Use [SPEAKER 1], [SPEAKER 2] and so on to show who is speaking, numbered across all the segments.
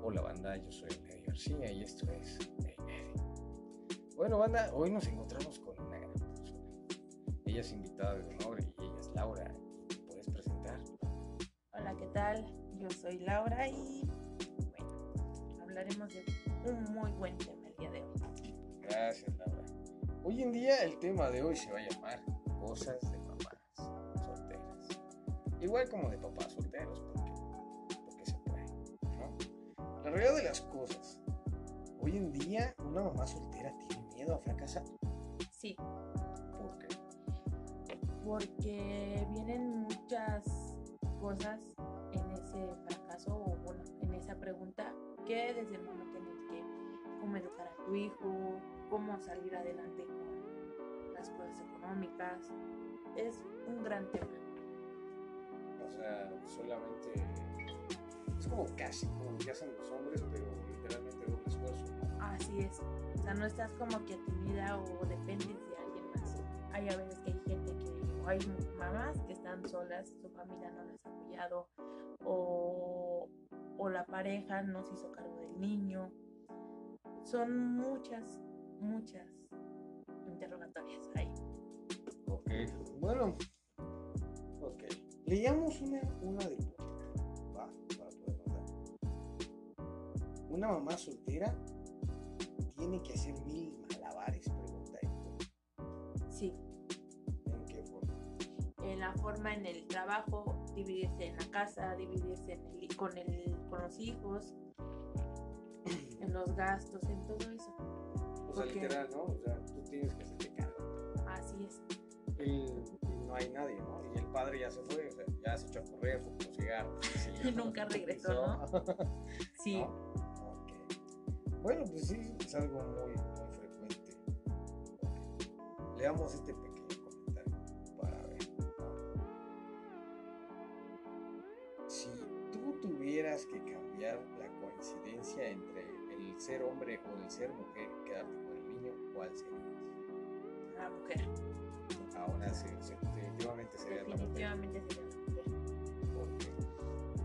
[SPEAKER 1] Hola banda, yo soy Eddie García y esto es Hey Eddie. Bueno banda, hoy nos encontramos con una gran persona. Ella es invitada de honor y ella es Laura. ¿Te puedes presentar?
[SPEAKER 2] Hola, ¿qué tal? Yo soy Laura y bueno, hablaremos de un muy buen tema el día de hoy.
[SPEAKER 1] Gracias Laura. Hoy en día el tema de hoy se va a llamar cosas de mamás solteras. Igual como de papás solteros, La realidad de las cosas. Hoy en día una mamá soltera tiene miedo a fracasar.
[SPEAKER 2] Sí,
[SPEAKER 1] ¿Por qué?
[SPEAKER 2] porque vienen muchas cosas en ese fracaso o bueno, en esa pregunta que desde el momento en el que cómo educar a tu hijo, cómo salir adelante con las cosas económicas, es un gran tema.
[SPEAKER 1] O sea, solamente es como casi como lo que hacen los hombres, pero literalmente doble esfuerzo.
[SPEAKER 2] Así es. O sea, no estás como que atenida o dependes de alguien más. Hay a veces que hay gente que, o hay mamás que están solas, su familia no las ha apoyado, o, o la pareja no se hizo cargo del niño. Son muchas, muchas interrogatorias ahí.
[SPEAKER 1] Ok, bueno, ok. Leíamos una, una de Una mamá soltera tiene que hacer mil malabares, pregunta esto.
[SPEAKER 2] Sí,
[SPEAKER 1] ¿En qué forma?
[SPEAKER 2] en la forma en el trabajo, dividirse en la casa, dividirse en el- con, el, con los hijos, en los gastos, en todo eso.
[SPEAKER 1] O sea, literal, ¿no? O sea, tú tienes que hacerte cargo.
[SPEAKER 2] Así es.
[SPEAKER 1] Y, y no hay nadie, ¿no? Y el padre ya se fue, o sea, ya se echó a correr, por cigarros.
[SPEAKER 2] Y nunca regresó, ¿no? Sí,
[SPEAKER 1] ¿No? Bueno, pues sí, es algo muy, muy frecuente. Leamos este pequeño comentario para ver. Si tú tuvieras que cambiar la coincidencia entre el ser hombre o el ser mujer quedarte con el niño, ¿cuál sería?
[SPEAKER 2] la mujer.
[SPEAKER 1] Así, sí, definitivamente sería la mujer.
[SPEAKER 2] Definitivamente sería la mujer.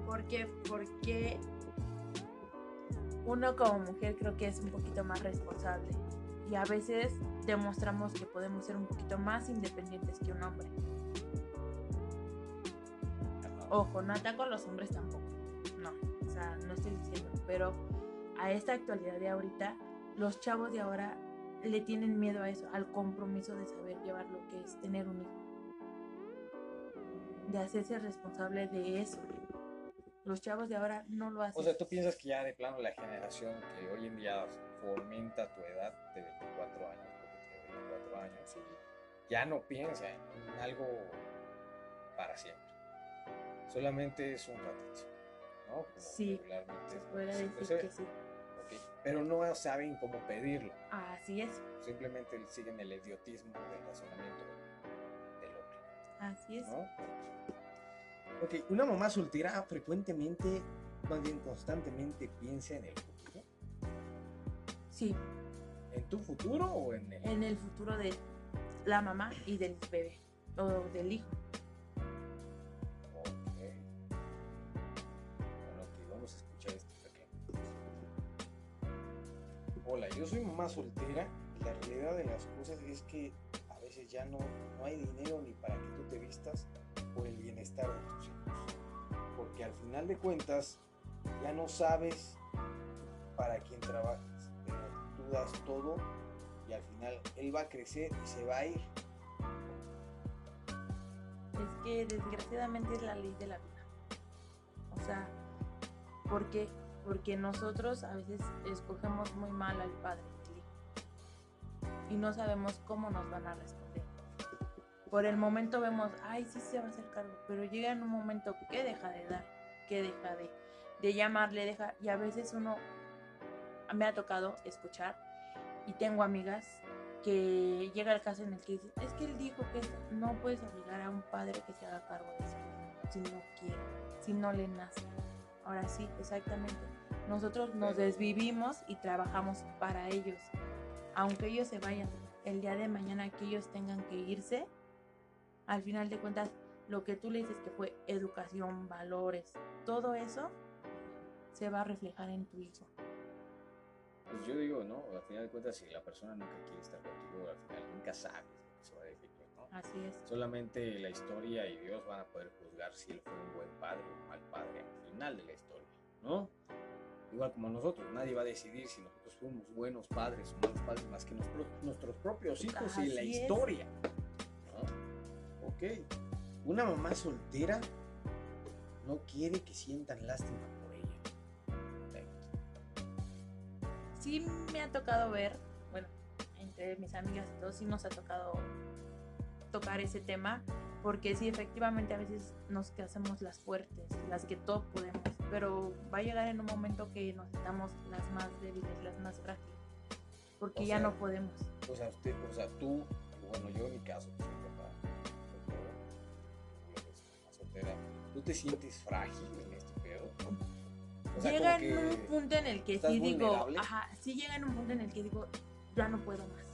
[SPEAKER 1] ¿Por qué?
[SPEAKER 2] ¿Por qué? Porque uno como mujer creo que es un poquito más responsable. Y a veces demostramos que podemos ser un poquito más independientes que un hombre. Ojo, no ataco a los hombres tampoco. No, o sea, no estoy diciendo. Pero a esta actualidad de ahorita, los chavos de ahora le tienen miedo a eso, al compromiso de saber llevar lo que es tener un hijo. De hacerse responsable de eso. Los chavos de ahora no lo hacen.
[SPEAKER 1] O sea, ¿tú piensas que ya de plano la generación que hoy en día fomenta tu edad de 24 años, porque tiene 24 años, ya no piensa en algo para siempre? Solamente es un ratito, ¿no? Como
[SPEAKER 2] Sí,
[SPEAKER 1] regularmente
[SPEAKER 2] se
[SPEAKER 1] siempre
[SPEAKER 2] decir
[SPEAKER 1] se
[SPEAKER 2] que sí.
[SPEAKER 1] ¿ok? Pero no saben cómo pedirlo,
[SPEAKER 2] Así es,
[SPEAKER 1] simplemente siguen el idiotismo del razonamiento del hombre.
[SPEAKER 2] así es.
[SPEAKER 1] ¿no? Ok, una mamá soltera frecuentemente, más bien constantemente piensa en el futuro.
[SPEAKER 2] Sí,
[SPEAKER 1] ¿En tu futuro o en el.?
[SPEAKER 2] en el futuro de la mamá y del bebé o del hijo.
[SPEAKER 1] Ok. Bueno, ok, vamos a escuchar pequeño. Hola, yo soy mamá soltera y la realidad de las cosas es que a veces ya no, no hay dinero ni para que tú te vistas por el bienestar de tus hijos. Porque al final de cuentas ya no sabes para quién trabajas, pero tú das todo y al final él va a crecer y se va a ir.
[SPEAKER 2] Es que desgraciadamente es la ley de la vida. O sea, ¿por qué? Porque nosotros a veces escogemos muy mal al padre y no sabemos cómo nos van a responder. Por el momento vemos, ay, sí se va a hacer cargo, pero llega en un momento que deja de dar, que deja de, de llamarle, deja, y a veces uno me ha tocado escuchar y tengo amigas que llega el caso en el que dicen, es que él dijo que no puedes obligar a un padre que se haga cargo de eso si no quiere, si no le nace. Ahora sí, exactamente. Nosotros nos desvivimos y trabajamos para ellos. Aunque ellos se vayan, el día de mañana que ellos tengan que irse, al final de cuentas, lo que tú le dices que fue educación, valores, todo eso, se va a reflejar en tu hijo.
[SPEAKER 3] Pues yo digo, ¿no? Al final de cuentas, si la persona nunca quiere estar contigo, al final nunca sabes lo que se va a definir, ¿no?
[SPEAKER 2] Así es.
[SPEAKER 3] Solamente la historia y Dios van a poder juzgar si él fue un buen padre o un mal padre al final de la historia, ¿no? Igual como nosotros, nadie va a decidir si nosotros fuimos buenos padres o malos padres más que nuestros, nuestros propios hijos y la
[SPEAKER 2] Así es.
[SPEAKER 3] historia.
[SPEAKER 1] Ok. Una mamá soltera no quiere que sientan lástima por ella.
[SPEAKER 2] Sí me ha tocado ver, bueno, entre mis amigas y todos sí nos ha tocado tocar ese tema, porque sí, efectivamente a veces nos hacemos las fuertes, las que todo podemos, pero va a llegar en un momento que nos estamos las más débiles, las más frágiles, porque
[SPEAKER 1] O
[SPEAKER 2] ya
[SPEAKER 1] sea,
[SPEAKER 2] no podemos.
[SPEAKER 1] O sea, usted, o sea, tú, bueno, yo en mi caso, ¿tú te sientes frágil en este pedo? O sea,
[SPEAKER 2] llega en un punto en el que
[SPEAKER 1] ¿estás
[SPEAKER 2] sí digo,
[SPEAKER 1] vulnerable?
[SPEAKER 2] ajá, sí llega en un punto en el que digo, ya no puedo más.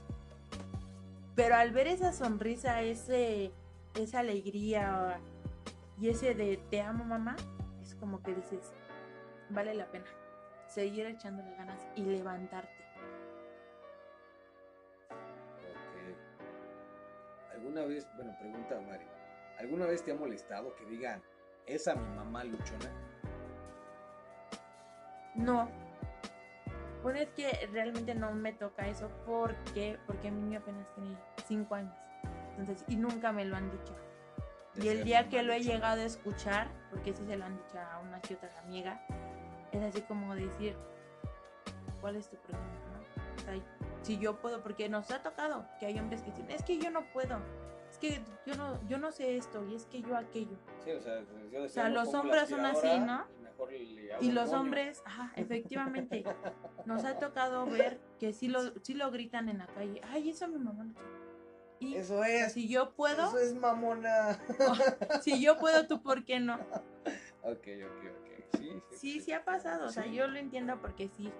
[SPEAKER 2] Pero al ver esa sonrisa, ese, esa alegría y ese de te amo mamá, es como que dices, vale la pena seguir echándole ganas y levantarte.
[SPEAKER 3] Ok. ¿Alguna vez, bueno, pregunta a Mari, ¿alguna vez te ha molestado que digan, esa mi mamá luchona?
[SPEAKER 2] No. Bueno, es que realmente no me toca eso porque, porque mi niño apenas tiene 5 años. Entonces, y nunca me lo han dicho.
[SPEAKER 3] de
[SPEAKER 2] Y el día que lo he
[SPEAKER 3] luchona?
[SPEAKER 2] llegado a escuchar, porque sí se lo han dicho a una que otra amiga, es así como decir, ¿cuál es tu problema? no? O sea, si yo puedo, porque nos ha tocado que hay hombres que dicen, es que yo no puedo, es que yo no, yo no sé esto, y es que yo aquello.
[SPEAKER 3] Sí, o sea, yo
[SPEAKER 2] O sea,
[SPEAKER 3] no
[SPEAKER 2] los hombres son así, ¿no?
[SPEAKER 3] y mejor le hago
[SPEAKER 2] Y
[SPEAKER 3] un
[SPEAKER 2] los
[SPEAKER 3] moño.
[SPEAKER 2] hombres, ajá, efectivamente, nos ha tocado ver que sí lo, sí lo gritan en la calle, ay, eso mi mamá no sabe". Y
[SPEAKER 1] Eso es.
[SPEAKER 2] si yo puedo,
[SPEAKER 1] Eso es mamona.
[SPEAKER 2] si yo puedo, tú por qué no.
[SPEAKER 3] Ok, ok, ok. Sí, sí,
[SPEAKER 2] Sí, sí ha pasado, o sea, yo lo entiendo porque sí.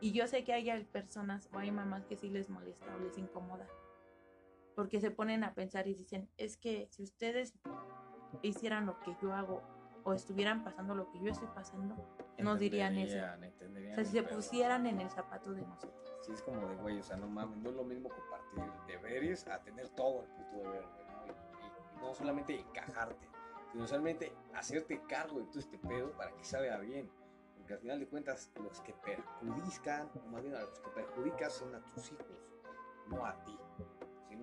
[SPEAKER 2] Y yo sé que hay personas o hay mamás que sí les molesta o les incomoda. Porque se ponen a pensar y dicen, es que si ustedes hicieran lo que yo hago o estuvieran pasando lo que yo estoy pasando, no dirían eso. O sea, si se
[SPEAKER 3] pedo.
[SPEAKER 2] pusieran en el zapato de nosotros.
[SPEAKER 3] Sí, es como de, güey, o sea, no mames, no es lo mismo compartir deberes a tener todo el puto deber, güey, ¿no? Y, y no solamente encajarte, sino solamente hacerte cargo de todo este pedo para que salga bien. Porque al final de cuentas, los que perjudican, o más bien a los que perjudicas son a tus hijos, no a ti.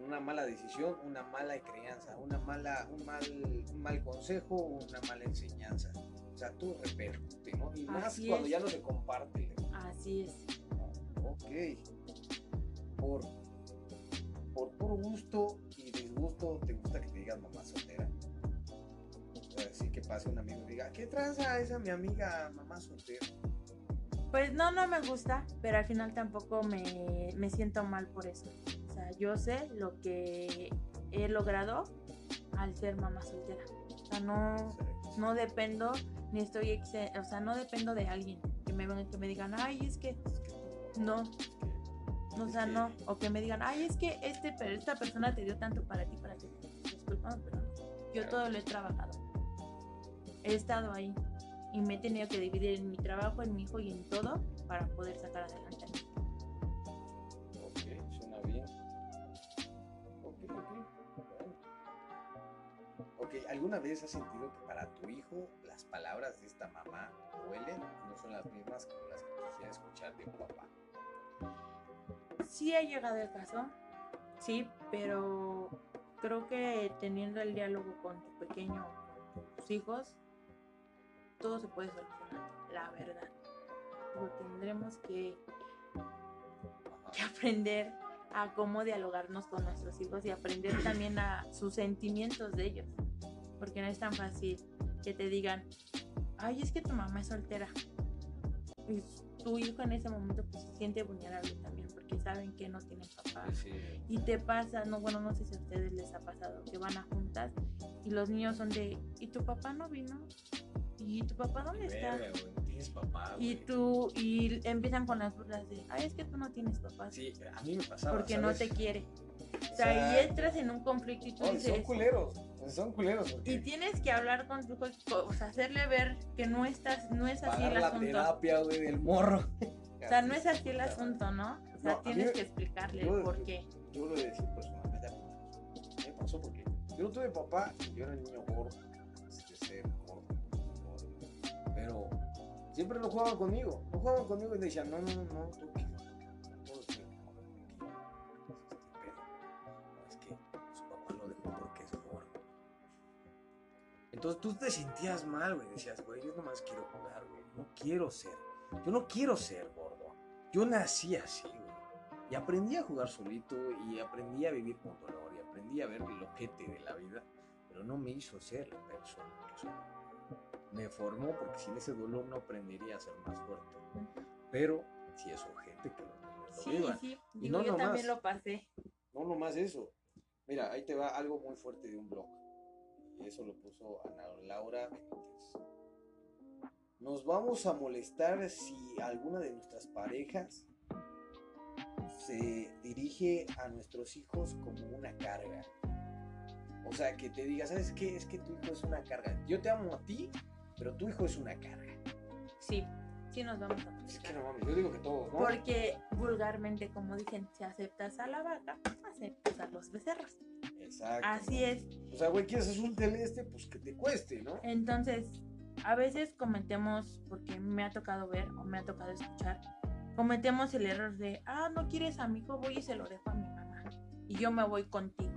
[SPEAKER 3] Una mala decisión, una mala crianza, una mala, un, mal, un mal consejo, una mala enseñanza. O sea, todo repercute, ¿no? Y más
[SPEAKER 2] Así
[SPEAKER 3] cuando
[SPEAKER 2] es.
[SPEAKER 3] ya no se comparte.
[SPEAKER 2] Así es.
[SPEAKER 1] Ok. Por, por puro gusto y disgusto, ¿te gusta que te digas mamá soltera? O sea, así que pase un amigo y diga, ¿qué tranza esa mi amiga mamá soltera?
[SPEAKER 2] Pues no, no me gusta, pero al final tampoco me, me siento mal por eso. Yo sé lo que he logrado al ser mamá soltera. O sea, no, no dependo ni estoy, exe- o sea, no dependo de alguien que me que me digan, ay, es que no, o sea, no, o que me digan, ay, es que este, pero esta persona te dio tanto para ti, para ti. Disculpa, pero no. Yo todo lo he trabajado. He estado ahí y me he tenido que dividir en mi trabajo, en mi hijo y en todo para poder sacar adelante. a mi
[SPEAKER 1] ¿alguna vez has sentido que para tu hijo las palabras de esta mamá duelen? No son las mismas como las que quisiera escuchar de un papá.
[SPEAKER 2] Sí ha llegado el caso, sí, pero creo que teniendo el diálogo con tu pequeño, con tus hijos, todo se puede solucionar, la verdad. Pero tendremos que aprender a cómo dialogarnos con nuestros hijos y aprender también a sus sentimientos de ellos. Porque no es tan fácil que te digan, ay, es que tu mamá es soltera. Y tu hijo en ese momento pues, se siente vulnerable también porque saben que no tienen papá.
[SPEAKER 3] Sí.
[SPEAKER 2] Y te pasa, no, bueno, no sé si a ustedes les ha pasado, que van a juntas y los niños son de, ¿y tu papá no vino? ¿Y tu papá dónde está?
[SPEAKER 3] No tienes papá,
[SPEAKER 2] Y tú, y empiezan con las burlas de, ay, es que tú no tienes papá.
[SPEAKER 3] Sí, a mí me pasaba.
[SPEAKER 2] porque no
[SPEAKER 3] ¿sabes?
[SPEAKER 2] te quiere. O sea, y
[SPEAKER 1] Exacto.
[SPEAKER 2] entras en un conflicto y tú
[SPEAKER 1] son
[SPEAKER 2] dices,
[SPEAKER 1] culeros.
[SPEAKER 3] Pues son culeros. porque
[SPEAKER 2] Y tienes que hablar con tu hijo, o sea, hacerle ver que no estás, no es así
[SPEAKER 3] pagar
[SPEAKER 2] el
[SPEAKER 3] la
[SPEAKER 2] asunto.
[SPEAKER 3] terapia, güey, del morro.
[SPEAKER 2] O sea, no es así el asunto, ¿no? O sea,
[SPEAKER 1] No, a mí
[SPEAKER 2] tienes
[SPEAKER 1] me-
[SPEAKER 2] que explicarle
[SPEAKER 1] yo-
[SPEAKER 2] por qué.
[SPEAKER 1] Yo lo he de decir personalmente a mí me pasó porque yo no tuve papá, yo era el niño gordo, ser gordo. gordo.
[SPEAKER 3] Pero siempre no jugaban conmigo. No jugaban conmigo y decían, no, no, no, no, tú Entonces tú te sentías mal, güey. Decías, güey, yo nomás quiero jugar, güey. No quiero ser. Yo no quiero ser gordo. Yo nací así, güey. Y aprendí a jugar solito y aprendí a vivir con dolor y aprendí a ver el ojete de la vida, pero no me hizo ser la persona que soy. Me formó porque sin ese dolor no aprendería a ser más fuerte. Pero si es ojete que lo
[SPEAKER 2] Sí, sí,
[SPEAKER 3] Y
[SPEAKER 2] digo,
[SPEAKER 3] no
[SPEAKER 2] yo
[SPEAKER 3] nomás.
[SPEAKER 2] también lo pasé.
[SPEAKER 1] No nomás eso. Mira, ahí te va algo muy fuerte de un blog. Y eso lo puso Ana Laura Benítez. Nos vamos a molestar si alguna de nuestras parejas se dirige a nuestros hijos como una carga. O sea, que te diga, ¿sabes qué? Es que tu hijo es una carga. Yo te amo a ti, pero tu hijo es una carga.
[SPEAKER 2] Sí, sí nos vamos a
[SPEAKER 1] Es
[SPEAKER 2] molestar.
[SPEAKER 1] que no mames, yo digo que todos, ¿no?
[SPEAKER 2] Porque vulgarmente, como dicen, si aceptas a la vaca, aceptas a los becerros.
[SPEAKER 1] Exacto.
[SPEAKER 2] Así es.
[SPEAKER 1] O sea, güey, quieres un celeste, pues que te cueste, ¿no?
[SPEAKER 2] Entonces, a veces cometemos, porque me ha tocado ver o me ha tocado escuchar, cometemos el error de, ah, no quieres a mi hijo, voy y se lo dejo a mi mamá. Y yo me voy contigo.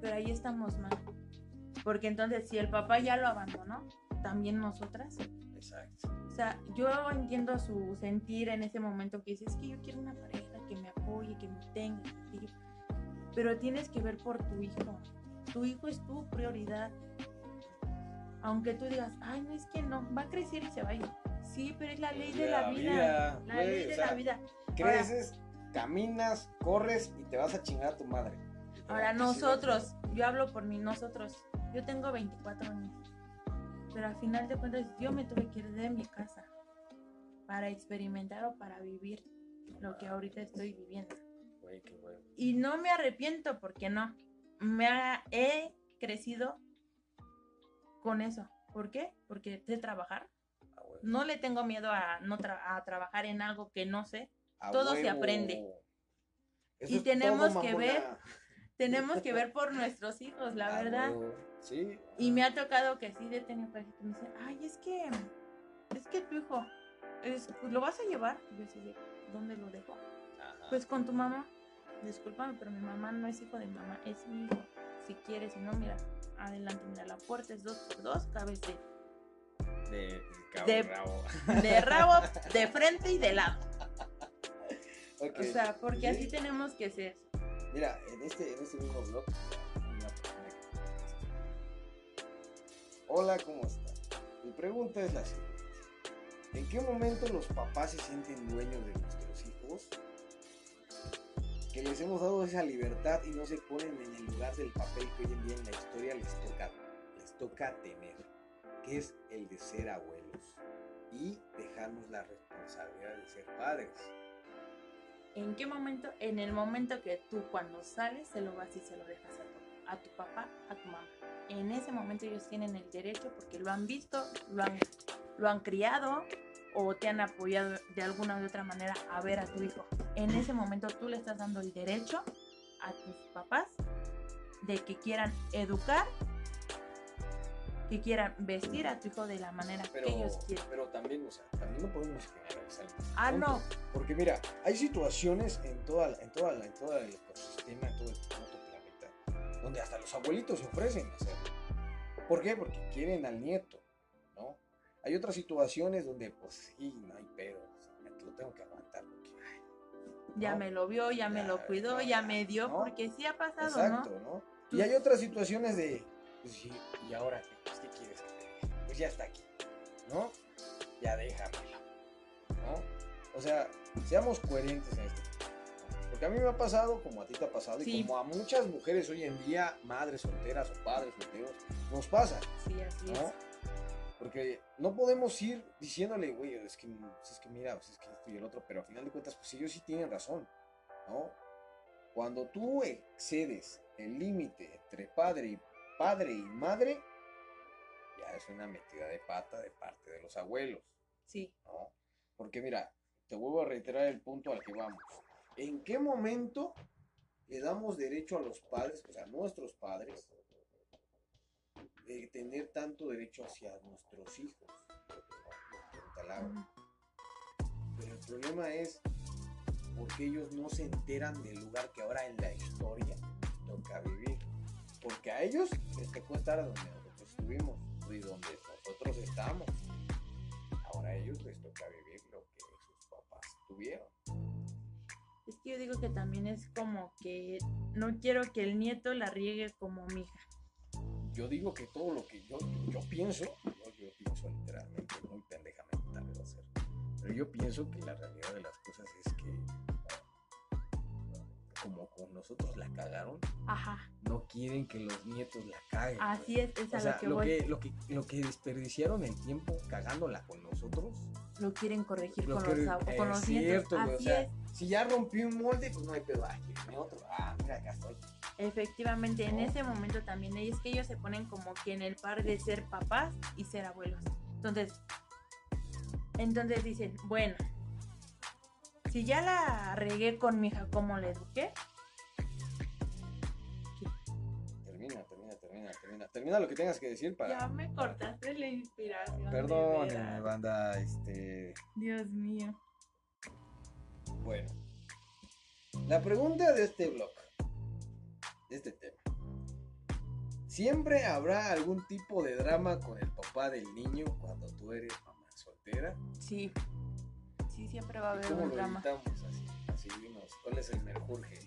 [SPEAKER 2] Pero ahí estamos mal. Porque entonces, si el papá ya lo abandonó, también nosotras.
[SPEAKER 1] Exacto.
[SPEAKER 2] O sea, yo entiendo su sentir en ese momento que dice, es que yo quiero una pareja que me apoye, que me tenga. que yo-". Pero tienes que ver por tu hijo. Tu hijo es tu prioridad. Aunque tú digas, ay, no es que no, va a crecer y se va a ir. Sí, pero es la ley de la vida. La ley
[SPEAKER 1] o
[SPEAKER 2] de
[SPEAKER 1] sea,
[SPEAKER 2] la vida.
[SPEAKER 1] Creces, caminas, corres y te vas a chingar a tu madre.
[SPEAKER 2] Ahora nosotros, yo hablo por mí, nosotros. Yo tengo 24 años. Pero al final de cuentas yo me tuve que ir de mi casa para experimentar o para vivir lo que ahorita estoy viviendo.
[SPEAKER 3] Qué.
[SPEAKER 2] Y no me arrepiento porque no. Me ha- he crecido con eso. ¿Por qué? Porque sé trabajar.
[SPEAKER 3] Ah.
[SPEAKER 2] No le tengo miedo a, no tra- a trabajar en algo que no sé.
[SPEAKER 1] A
[SPEAKER 2] todo se aprende.
[SPEAKER 1] Eso
[SPEAKER 2] Y tenemos
[SPEAKER 1] todo,
[SPEAKER 2] que ver Tenemos que ver por nuestros hijos, la
[SPEAKER 1] A
[SPEAKER 2] verdad.
[SPEAKER 1] Sí.
[SPEAKER 2] Y me ha tocado que sí he tenido parejas que me dicen, ay, es que, es que tu hijo, es, ¿lo vas a llevar? Y yo así de, ¿dónde lo dejo?
[SPEAKER 3] Ajá.
[SPEAKER 2] Pues con tu mamá. Discúlpame, pero mi mamá no es hijo de mi mamá, es mi hijo. Si quieres, si no, mira, adelante, mira, la puerta es dos por dos, cabeza
[SPEAKER 3] de, de rabo.
[SPEAKER 2] de rabo, de frente y de lado. O sea, porque
[SPEAKER 1] Sí.
[SPEAKER 2] así tenemos que ser.
[SPEAKER 1] Mira, en este, en este mismo blog, hay una persona que contesta. Hola, ¿cómo estás? Mi pregunta es la siguiente. ¿En qué momento los papás se sienten dueños de nuestros hijos? Que les hemos dado esa libertad y no se ponen en el lugar del papel que hoy en día en la historia les toca, les toca tener, que es el de ser abuelos y dejarnos la responsabilidad de ser padres.
[SPEAKER 2] ¿En qué momento? En el momento que tú cuando sales se lo vas y se lo dejas a tu, a tu papá, a tu mamá. En ese momento ellos tienen el derecho porque lo han visto, lo han, lo han criado o te han apoyado de alguna u otra manera a ver a tu hijo. En ese momento tú le estás dando el derecho a tus papás de que quieran educar, que quieran vestir a tu hijo de la manera
[SPEAKER 3] Pero,
[SPEAKER 2] que ellos quieren.
[SPEAKER 3] pero también, o sea, también no podemos generalizar. el
[SPEAKER 2] Ah,
[SPEAKER 3] punto.
[SPEAKER 2] no,
[SPEAKER 1] Porque mira, hay situaciones en toda, en toda, en todo el ecosistema, en todo el puto planeta, donde hasta los abuelitos se ofrecen hacerlo. ¿Por qué? Porque quieren al nieto, ¿no? Hay otras situaciones donde, pues sí, no hay pedo, o sea, me lo tengo que aguantar.
[SPEAKER 2] Ya
[SPEAKER 1] ¿no?
[SPEAKER 2] me lo vio, ya me lo cuidó,
[SPEAKER 1] no,
[SPEAKER 2] ya me dio,
[SPEAKER 1] ¿no?
[SPEAKER 2] porque sí ha pasado,
[SPEAKER 1] exacto,
[SPEAKER 2] ¿no?
[SPEAKER 1] Y hay otras situaciones de, pues sí, ¿y ahora qué? Pues, ¿qué quieres que te? Pues ya está aquí, ¿no? Ya déjamelo, ¿no? O sea, seamos coherentes en ¿no? Porque a mí me ha pasado, como a ti te ha pasado,
[SPEAKER 2] Sí.
[SPEAKER 1] y como a muchas mujeres hoy en día, madres solteras o padres solteros, nos pasa,
[SPEAKER 2] Sí, así
[SPEAKER 1] ¿no?
[SPEAKER 2] es.
[SPEAKER 1] Porque no podemos ir diciéndole, güey, es que, pues, es que mira, pues es que esto y el otro, pero al final de cuentas, pues ellos sí tienen razón, ¿no? Cuando tú excedes el límite entre padre y padre y madre, ya es una metida de pata de parte de los abuelos,
[SPEAKER 2] Sí.
[SPEAKER 1] ¿no? Porque mira, te vuelvo a reiterar el punto al que vamos. ¿En qué momento le damos derecho a los padres, o sea, a nuestros padres, de tener tanto derecho hacia nuestros hijos? Pero el problema es porque ellos no se enteran del lugar que ahora en la historia toca vivir. Porque a ellos les tocó estar donde nosotros estuvimos y donde nosotros estamos. Ahora a ellos les toca vivir lo que sus papás tuvieron.
[SPEAKER 2] Es que yo digo que también es como que no quiero que el nieto la riegue como mi hija.
[SPEAKER 1] Yo digo que todo lo que yo, yo pienso, yo, yo pienso literalmente, muy pendejamente tal vez va a ser, pero yo pienso que la realidad de las cosas es que como con nosotros la cagaron,
[SPEAKER 2] Ajá.
[SPEAKER 1] no quieren que los nietos la caguen.
[SPEAKER 2] Así
[SPEAKER 1] güey.
[SPEAKER 2] es, es
[SPEAKER 1] O
[SPEAKER 2] a
[SPEAKER 1] sea,
[SPEAKER 2] lo que
[SPEAKER 1] lo
[SPEAKER 2] voy.
[SPEAKER 1] que, lo, que, lo que desperdiciaron el tiempo cagándola con nosotros.
[SPEAKER 2] Lo quieren corregir
[SPEAKER 1] lo
[SPEAKER 2] con,
[SPEAKER 1] que-
[SPEAKER 2] los, ab- con los
[SPEAKER 1] cierto,
[SPEAKER 2] nietos.
[SPEAKER 1] o
[SPEAKER 2] Así
[SPEAKER 1] sea,
[SPEAKER 2] es.
[SPEAKER 1] Si ya rompí un molde, pues no hay pedo. Quiéreme otro. Ah, mira, acá estoy.
[SPEAKER 2] Efectivamente, en ese momento también es que ellos se ponen como que en el par de ser papás y ser abuelos. Entonces, entonces dicen, bueno, si ya la regué con mi hija, ¿cómo la eduqué?
[SPEAKER 1] Termina, termina, termina, termina. Termina lo que tengas que decir para.
[SPEAKER 2] Ya me cortaste la inspiración. veras.
[SPEAKER 1] banda, este.
[SPEAKER 2] Dios mío.
[SPEAKER 1] Bueno. La pregunta de este blog, este tema. ¿Siempre habrá algún tipo de drama con el papá del niño cuando tú eres mamá soltera?
[SPEAKER 2] Sí. Sí, siempre va a
[SPEAKER 1] ¿Y
[SPEAKER 2] haber un drama.
[SPEAKER 1] así? Así dinos, ¿cuál es el merjurje?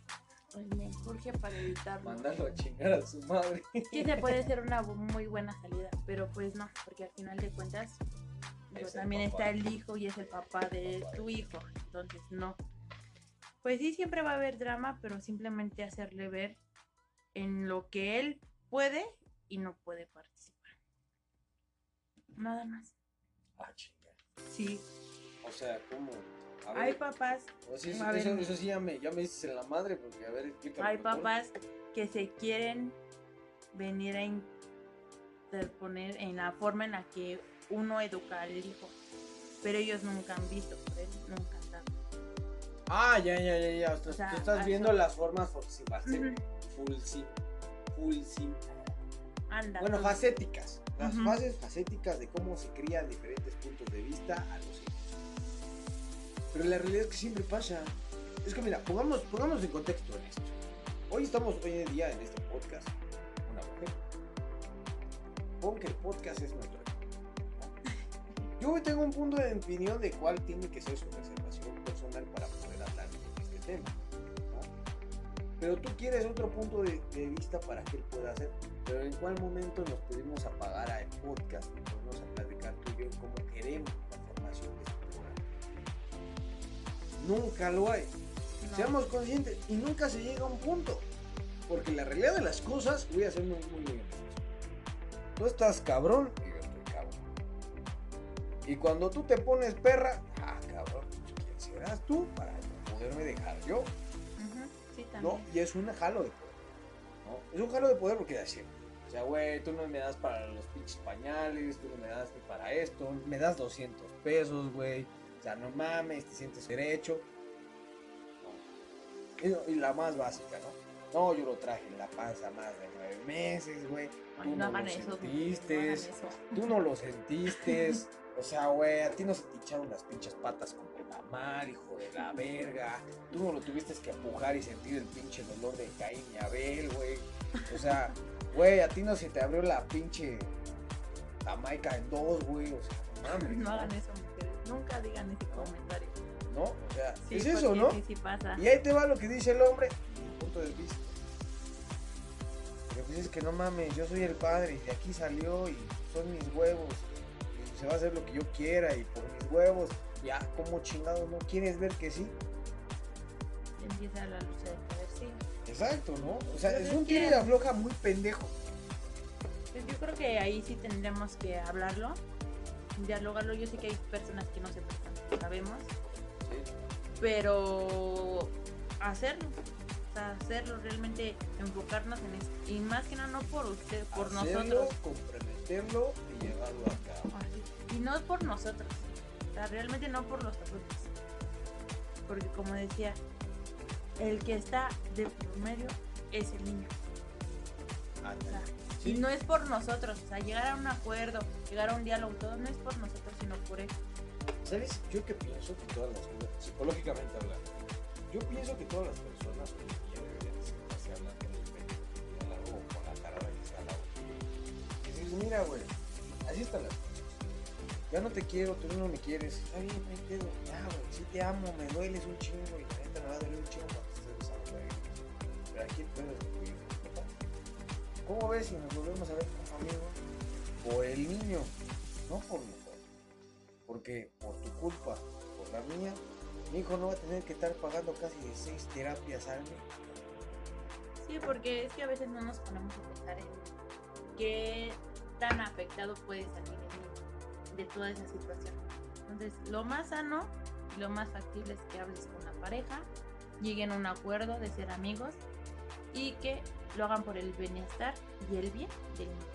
[SPEAKER 2] Pues me urge para evitarlo.
[SPEAKER 1] Mandarlo a chingar a su madre.
[SPEAKER 2] Sí, se puede ser una muy buena salida, pero pues no, porque al final de cuentas
[SPEAKER 1] Es el
[SPEAKER 2] también
[SPEAKER 1] papá.
[SPEAKER 2] está el hijo y es el papá de
[SPEAKER 1] papá de
[SPEAKER 2] tu hijo, entonces no. Pues sí, siempre va a haber drama, pero simplemente hacerle ver en lo que él puede y no puede participar. Nada más.
[SPEAKER 1] Ah, chinga.
[SPEAKER 2] Sí,
[SPEAKER 1] O sea, ¿cómo? A ver,
[SPEAKER 2] hay papás,
[SPEAKER 1] o sea, eso,
[SPEAKER 2] a ver.
[SPEAKER 1] eso, eso sí ya me, ya me dices en la madre, porque a ver, explícame.
[SPEAKER 2] hay papás que se quieren venir a interponer en la forma en la que uno educa al hijo, pero ellos nunca han visto por él, nunca han dado.
[SPEAKER 1] Ah, ya, ya, ya, ya. O sea,
[SPEAKER 2] O sea,
[SPEAKER 1] tú estás viendo
[SPEAKER 2] eso-
[SPEAKER 1] las formas foxi-
[SPEAKER 2] Ujú.
[SPEAKER 1] full, full, sí.
[SPEAKER 2] Anda.
[SPEAKER 1] Bueno,
[SPEAKER 2] pues,
[SPEAKER 1] facéticas. Las
[SPEAKER 2] Ujú.
[SPEAKER 1] fases facéticas de cómo se crían diferentes puntos de vista a los hijos. Pero la realidad es que siempre pasa. Es que mira, pongamos, pongamos en contexto en esto. Hoy estamos hoy en día en este podcast. Una mujer. Pon que el podcast es nuestro. Yo tengo un punto de opinión de cuál tiene que ser su reservación personal para poder hablar de este tema. Pero tú quieres otro punto de, de vista para que él pueda hacer. Pero en cuál momento nos pudimos apagar al podcast, nos pudimos a platicar tú y yo cómo queremos la formación de este programa. Nunca lo hay.
[SPEAKER 2] no.
[SPEAKER 1] Seamos conscientes y nunca se llega a un punto. Porque la realidad de las cosas, voy a ser muy, muy, muy. Tú estás cabrón y yo estoy cabrón. Y cuando tú te pones perra, ah, cabrón, ¿quién serás tú para poderme dejar yo? ¿No? Y es un jalo de poder. ¿no? Es un jalo de poder porque así. O sea, güey, tú no me das para los pinches pañales, tú no me das ni para esto, me das 200 pesos, güey. O sea, no mames, te sientes derecho. ¿no? Y, y la más básica, ¿no? No, yo lo traje en la panza más de nueve meses, güey. Tú
[SPEAKER 2] no
[SPEAKER 1] no lo
[SPEAKER 2] eso.
[SPEAKER 1] sentiste. Tú no lo sentiste. O sea, güey, a ti no se te echaron las pinches patas como la mar, hijo de la verga. Tú no lo tuviste que empujar y sentir el pinche dolor de Caín y Abel, güey. O sea, güey, a ti no se te abrió la pinche Jamaica en dos, güey. O sea, no mames.
[SPEAKER 2] No hagan eso, mujeres. Nunca digan ese comentario.
[SPEAKER 1] ¿No? O sea,
[SPEAKER 2] Sí,
[SPEAKER 1] es eso, ¿no?
[SPEAKER 2] Sí, sí pasa.
[SPEAKER 1] Y ahí te va lo que dice el hombre, mi punto de vista. Pero pues es que no mames, yo soy el padre y de aquí salió y son mis huevos. Y se va a hacer lo que yo quiera y por mis huevos, ya como chingado no quieres ver que sí.
[SPEAKER 2] Empieza la lucha de poder, sí.
[SPEAKER 1] Exacto, ¿no? O sea, es un tiro de afloja muy pendejo.
[SPEAKER 2] Pues yo creo que ahí sí tendremos que hablarlo, dialogarlo. Yo sé que hay personas que no se prestan, sabemos, pero hacerlo. O sea, hacerlo realmente, enfocarnos en eso. Y más que nada, no por usted, por
[SPEAKER 1] Hacerlo,
[SPEAKER 2] nosotros.
[SPEAKER 1] comprometerlo y llevarlo a cabo.
[SPEAKER 2] Así. Y no por nosotros. O sea, realmente no por los adultos. Porque como decía, el que está de por medio es el niño. O sea,
[SPEAKER 1] Sí.
[SPEAKER 2] Y no es por nosotros. O sea, llegar a un acuerdo, llegar a un diálogo, todo no es por nosotros, sino por él.
[SPEAKER 1] ¿Sabes? Yo que pienso que todas las psicológicamente hablando, yo pienso que todas las personas mira, güey, así las cosas. Ya no te quiero, tú no me quieres. Está bien, no hay pedo. Ya, güey, sí te amo, me dueles un chingo y la neta me va a doler un chingo cuando güey. Pero aquí el pedo ¿no? ¿Cómo ves si nos volvemos a ver como amigos? Por el niño, no por nosotros. Porque por tu culpa, por la mía, mi hijo no va a tener que estar pagando casi de seis terapias al mes.
[SPEAKER 2] Sí, porque es que a veces no nos ponemos a pensar en qué tan afectado puede salir de toda esa situación. Entonces, lo más sano y lo más factible es que hables con la pareja, lleguen a un acuerdo de ser amigos y que lo hagan por el bienestar y el bien del niño.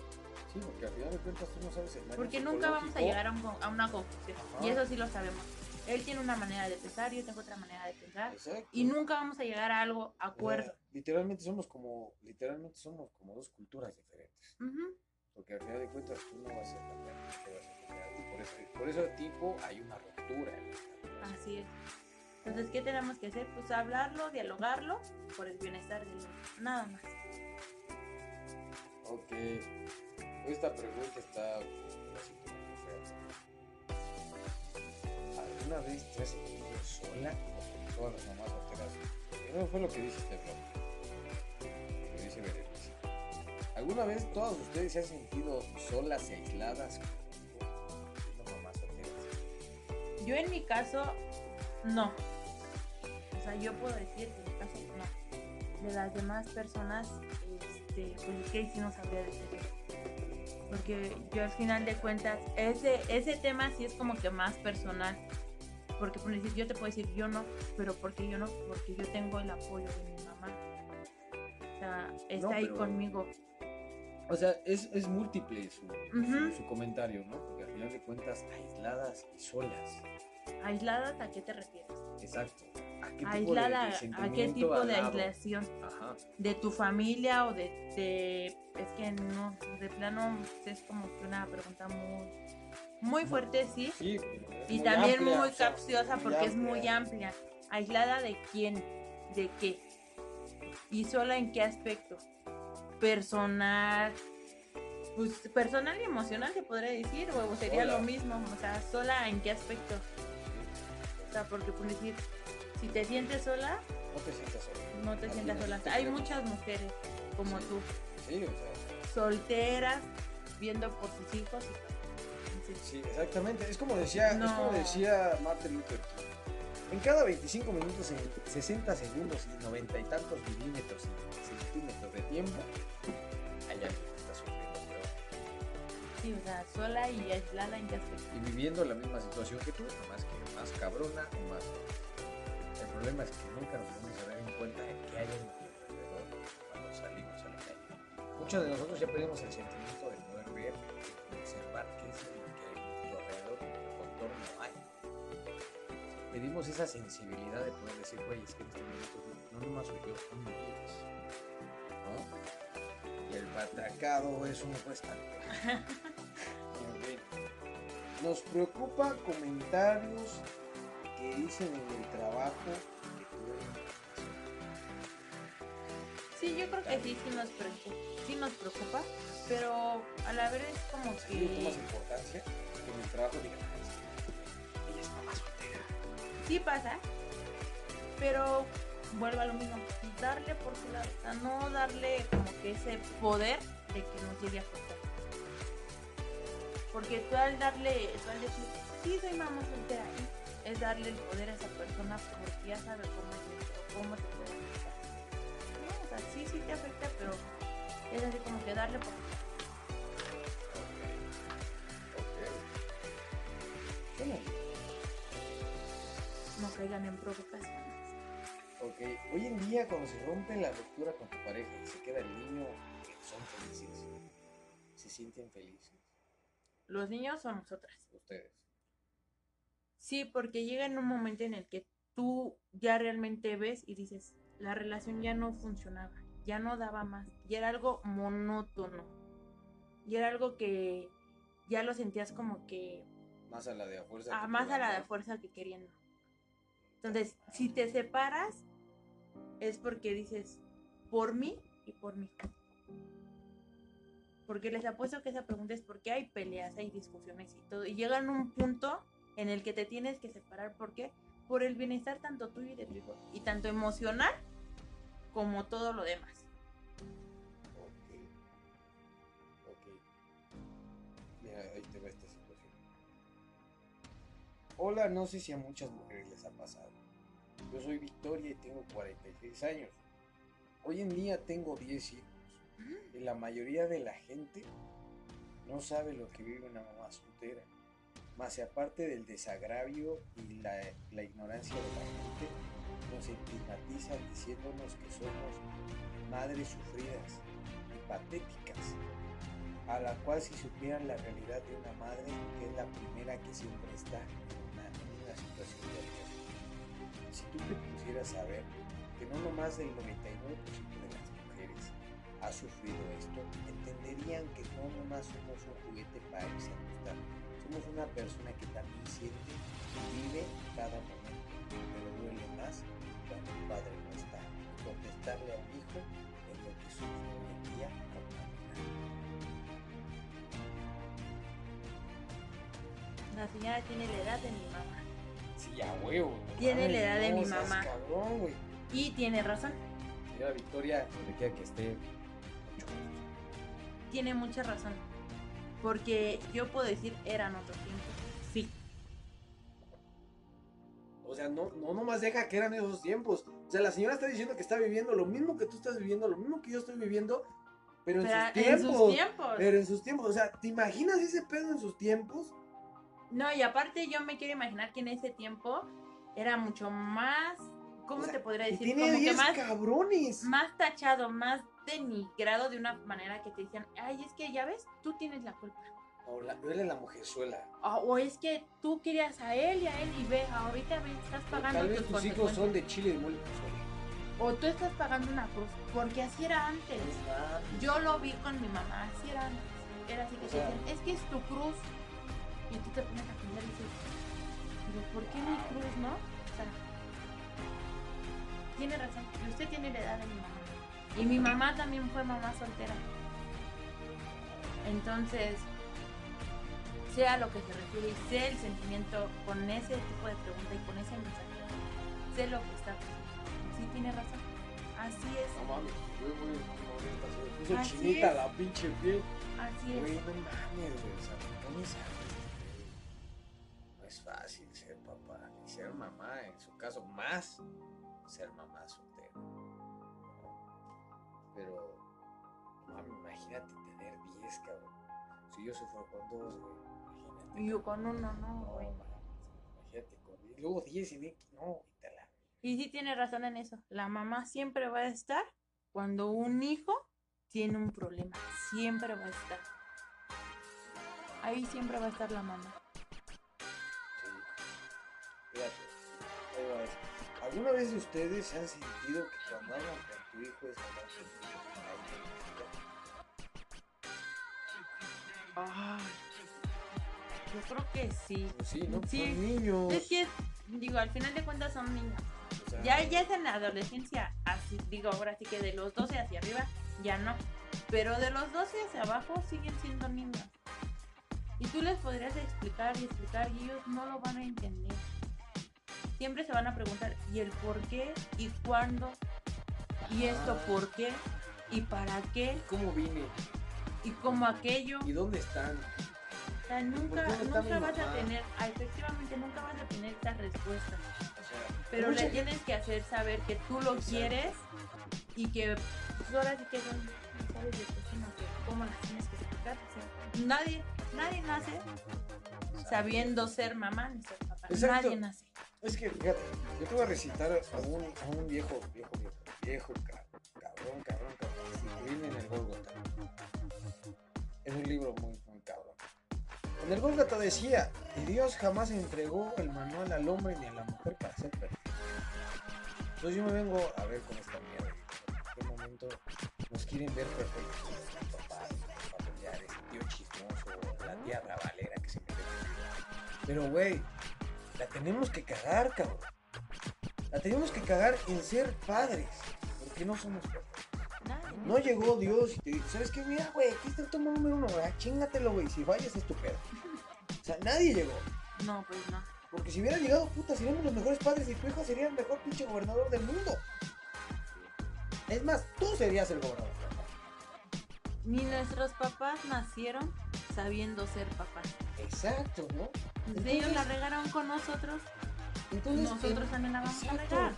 [SPEAKER 1] Sí, porque al final de cuentas tú no sabes el daño
[SPEAKER 2] Porque nunca vamos a llegar a, un a una conclusión.
[SPEAKER 1] Ajá.
[SPEAKER 2] Y eso sí lo sabemos. Él tiene una manera de pensar, yo tengo otra manera de pensar.
[SPEAKER 1] Exacto.
[SPEAKER 2] Y nunca vamos a llegar a algo,
[SPEAKER 1] O sea,
[SPEAKER 2] acuerdo.
[SPEAKER 1] literalmente somos como, literalmente somos como dos culturas diferentes.
[SPEAKER 2] Ujú.
[SPEAKER 1] Porque al final de cuentas tú no vas a cambiar, tú vas a cambiar. Por eso, por tipo hay una ruptura en.
[SPEAKER 2] Así es. Entonces, ¿qué tenemos que hacer? Pues hablarlo, dialogarlo por el bienestar del niño. Nada más.
[SPEAKER 1] Ok. Esta pregunta está. ¿Alguna vez te has sentido sola? Como todas las mamás solteras. Eso fue lo que dice este blog. Lo dice Berenice. ¿Alguna vez todas ustedes se han sentido solas y aisladas?
[SPEAKER 2] Yo en mi caso, no. O sea, yo puedo decir que en mi caso, no. De las demás personas, este, pues es que sí no sabría decirlo. Porque yo al final de cuentas, ese, ese tema sí es como que más personal. Porque por decir, yo te puedo decir yo no, pero ¿por qué yo no? Porque yo tengo el apoyo de mi mamá. O sea, está
[SPEAKER 1] No,
[SPEAKER 2] ahí
[SPEAKER 1] pero-
[SPEAKER 2] conmigo.
[SPEAKER 1] O sea, es, es múltiple su, su, su comentario, ¿no? Porque al final de cuentas, aisladas y solas.
[SPEAKER 2] ¿Aisladas a qué te refieres?
[SPEAKER 1] Exacto. ¿A qué tipo de-
[SPEAKER 2] Aislada,
[SPEAKER 1] de
[SPEAKER 2] ¿a qué tipo de aislación?
[SPEAKER 1] Ajá.
[SPEAKER 2] de tu familia o de, de- es que no de plano es como que una pregunta muy muy fuerte sí
[SPEAKER 1] Sí,
[SPEAKER 2] y
[SPEAKER 1] muy
[SPEAKER 2] también
[SPEAKER 1] amplia,
[SPEAKER 2] muy capciosa
[SPEAKER 1] muy
[SPEAKER 2] porque es muy amplia aislada de quién de qué y sola en qué aspecto personal pues personal y emocional se podría decir o sería lo mismo o sea sola en qué aspecto o sea porque por decir si te sientes sola
[SPEAKER 1] No te sientas sola.
[SPEAKER 2] no te
[SPEAKER 1] Así
[SPEAKER 2] sientas
[SPEAKER 1] es,
[SPEAKER 2] sola
[SPEAKER 1] te
[SPEAKER 2] hay
[SPEAKER 1] creo.
[SPEAKER 2] muchas mujeres como
[SPEAKER 1] Sí.
[SPEAKER 2] tú
[SPEAKER 1] Sí, o sea,
[SPEAKER 2] solteras, viendo por sus hijos. y todo. Entonces,
[SPEAKER 1] sí, exactamente. Es como decía, es
[SPEAKER 2] No.
[SPEAKER 1] como decía Martin Luther King. En cada 25 minutos, en 60 segundos y 90 y tantos milímetros centímetros de tiempo, hay alguien que está sufriendo peor.
[SPEAKER 2] sí, o sea, sola y aislada en aspecto.
[SPEAKER 1] y viviendo la misma situación que tú, nomás que más cabrona o más. El problema es que nunca nos vamos a dar en cuenta de que hay en nuestro alrededor cuando salimos a la calle. Muchos de nosotros ya perdimos el sentimiento de poder ver, de observar qué es lo que hay en alrededor, contorno hay. Pedimos esa sensibilidad de poder decir, güey, es que en este momento no nomás soy yo, son miles. Patriarcado es un fin. Nos preocupa comentarios que dicen en el trabajo que tuvieron
[SPEAKER 2] Sí, yo creo que sí, sí nos preocupa, sí nos preocupa, pero a la vez es como
[SPEAKER 1] ¿Sí le tomas
[SPEAKER 2] que
[SPEAKER 1] importancia que en el trabajo digan, "Ah, es que ella es mamá soltera?
[SPEAKER 2] sí pasa, pero vuelvo a lo mismo, darle por su lado, o sea, no darle como que ese poder de que nos llegue a afectar. Porque tú al darle, tú al decir, sí soy mamá soltera, es darle el poder a esa persona porque ya sabe cómo es cómo te puede afectar. No, o sea, sí, sí te afecta, pero es así como que darle por no caigan en provocaciones.
[SPEAKER 1] Ok, hoy en día cuando se rompe la ruptura con tu pareja y se queda el niño, son felices. Se sienten felices.
[SPEAKER 2] Los niños son nosotras.
[SPEAKER 1] Ustedes.
[SPEAKER 2] Sí, porque llega en un momento en el que tú ya realmente ves y dices, la relación ya no funcionaba, ya no daba más, ya era algo monótono, y era algo que ya lo sentías como que,
[SPEAKER 1] Más a la de a fuerza.
[SPEAKER 2] ah,
[SPEAKER 1] que
[SPEAKER 2] más a la de fuerza que queriendo. Entonces, si te separas, es porque dices, por mí y por mí. Porque les apuesto que esa pregunta es porque hay peleas, hay discusiones y todo. Y llegan a un punto en el que te tienes que separar. ¿Por qué? Por el bienestar tanto tuyo y de tu hijo. Y tanto emocional como todo lo demás.
[SPEAKER 1] Ok. Ok. Mira, ahí te va esta situación. Hola, no sé si a muchas mujeres les ha pasado. Yo soy Victoria y tengo 46 años. Hoy en día tengo 10 hijos. Y la mayoría de la gente no sabe lo que vive una mamá soltera. Más aparte del desagravio y la, la ignorancia de la gente, nos estigmatizan diciéndonos que somos madres sufridas y patéticas, a la cual si supieran la realidad de una madre, que es la primera que siempre está Si tú te pusieras a ver que no nomás el 99% de las mujeres ha sufrido esto, entenderían que no nomás somos un juguete para irse somos una persona que también siente y vive cada momento, pero duele más cuando el padre no está. Contestarle a un hijo es lo que sufre hoy en día con la.
[SPEAKER 2] La señora tiene la edad de mi mamá.
[SPEAKER 1] Huevo.
[SPEAKER 2] Tiene la edad de
[SPEAKER 1] no
[SPEAKER 2] mi mamá.
[SPEAKER 1] cabrón, güey.
[SPEAKER 2] Y tiene razón.
[SPEAKER 1] Señora Victoria, donde quiera que esté.
[SPEAKER 2] Tiene mucha razón. Porque yo puedo decir, eran otros tiempos. Sí.
[SPEAKER 1] O sea, no, no nomás deja que eran esos tiempos. O sea, la señora está diciendo que está viviendo lo mismo que tú estás viviendo, lo mismo que yo estoy viviendo, pero en
[SPEAKER 2] Pero
[SPEAKER 1] sus tiempos.
[SPEAKER 2] en sus tiempos.
[SPEAKER 1] Pero en sus tiempos. O sea, ¿te imaginas ese pedo en sus tiempos?
[SPEAKER 2] No, y aparte yo me quiero imaginar que en ese tiempo era mucho más, ¿cómo
[SPEAKER 1] O sea,
[SPEAKER 2] te podría
[SPEAKER 1] Y
[SPEAKER 2] decir?
[SPEAKER 1] tiene
[SPEAKER 2] Como que
[SPEAKER 1] 10
[SPEAKER 2] más,
[SPEAKER 1] cabrones.
[SPEAKER 2] más tachado, más denigrado de una manera que te decían, ay, es que ya ves, tú tienes la culpa.
[SPEAKER 1] O la, duele la mujerzuela.
[SPEAKER 2] O, o es que tú querías a él y a él y ve, ahorita ve, estás
[SPEAKER 1] O
[SPEAKER 2] pagando
[SPEAKER 1] Tal vez
[SPEAKER 2] tus
[SPEAKER 1] tus hijos son de chile pozole.
[SPEAKER 2] O tú estás pagando una cruz, porque así era antes. Yo lo vi con mi mamá, así era antes. Era así que
[SPEAKER 1] O
[SPEAKER 2] te
[SPEAKER 1] sea-
[SPEAKER 2] decían, es que es tu cruz. Y tú te pones a pensar y dices, pero ¿por qué mi cruz, no? O sea, tiene razón. Y usted tiene la edad de mi mamá. Y mi mamá también fue mamá soltera. Entonces, sé a lo que se refiere y sé el sentimiento con ese tipo de pregunta y con ese mensaje. Sé lo que está pasando. Sí, tiene razón. Así es.
[SPEAKER 1] No mames, güey, güey, no, puso chinita la pinche piel.
[SPEAKER 2] Así
[SPEAKER 1] Güey,
[SPEAKER 2] es.
[SPEAKER 1] no mames, güey, o sea, te pones ser mamá soltera. ¿no? Pero, no mames, imagínate tener 10, cabrón. Si yo sufro con dos, güey, imagínate.
[SPEAKER 2] Yo con uno, no,
[SPEAKER 1] No,
[SPEAKER 2] güey.
[SPEAKER 1] mames, imagínate con 10. Luego 10 y de no, quítala.
[SPEAKER 2] Y sí tiene razón en eso. La mamá siempre va a estar cuando un hijo tiene un problema. Siempre va a estar. Ahí siempre va a estar la mamá.
[SPEAKER 1] Sí. Fíjate, ahí va esto. ¿Alguna vez de ustedes se han sentido que cuando hablan con tu hijo es mamá
[SPEAKER 2] Yo creo que sí.
[SPEAKER 1] Pues sí, ¿no?
[SPEAKER 2] Sí.
[SPEAKER 1] Son niños.
[SPEAKER 2] Es que, digo, al final de cuentas son niños.
[SPEAKER 1] O sea,
[SPEAKER 2] Ya, ya es en la adolescencia, así, digo, ahora sí que de los 12 hacia arriba, ya no. Pero de los 12 hacia abajo siguen siendo niños. Y tú les podrías explicar y explicar y ellos no lo van a entender. Siempre se van a preguntar, ¿y el por qué? ¿Y cuándo? ¿Y esto
[SPEAKER 1] Ah.
[SPEAKER 2] por qué? ¿Y para qué?
[SPEAKER 1] ¿Cómo vine?
[SPEAKER 2] ¿Y cómo aquello?
[SPEAKER 1] ¿Y dónde están?
[SPEAKER 2] O sea, nunca,
[SPEAKER 1] ¿Por qué no está
[SPEAKER 2] nunca vas a tener, ah, efectivamente, nunca vas a tener esta respuesta.
[SPEAKER 1] O sea,
[SPEAKER 2] Pero le tienes que hacer saber que tú lo
[SPEAKER 1] Exacto.
[SPEAKER 2] quieres y que pues, ahora sí que son, sabes de que cómo las tienes que explicar. O sea, nadie, nadie nace sabiendo ser mamá ni ser papá.
[SPEAKER 1] Exacto.
[SPEAKER 2] Nadie nace.
[SPEAKER 1] Es que, fíjate, yo te voy a recitar a un, a un viejo, viejo, viejo, viejo, ca- cabrón, cabrón, cabrón, Figurín en el Gólgota. Es un libro muy, muy cabrón. En el Gólgota decía, y Dios jamás entregó el manual al hombre ni a la mujer para ser perfecto. Entonces yo me vengo a ver con esta mierda. ¿En qué momento nos quieren ver perfectos? Nuestros familiares, tío chismoso, la tía rabalera que se mete. Pero, güey, la tenemos que cagar, cabrón. La tenemos que cagar en ser padres. Porque no somos.
[SPEAKER 2] Nadie.
[SPEAKER 1] No llegó Dios y te dijo, ¿sabes qué? Mira, güey, aquí está el tomo número uno, güey, chingatelo, güey. Si fallas es tu pedo. O sea, nadie llegó.
[SPEAKER 2] No, pues no.
[SPEAKER 1] Porque si hubiera llegado, puta, seríamos los mejores padres y tu hijo sería el mejor pinche gobernador del mundo. Es más, tú serías el gobernador.
[SPEAKER 2] Ni nuestros papás nacieron sabiendo ser papás.
[SPEAKER 1] Exacto, ¿no?
[SPEAKER 2] Pues ellos la regaron con nosotros,
[SPEAKER 1] Entonces,
[SPEAKER 2] nosotros
[SPEAKER 1] en-
[SPEAKER 2] también la vamos a regar.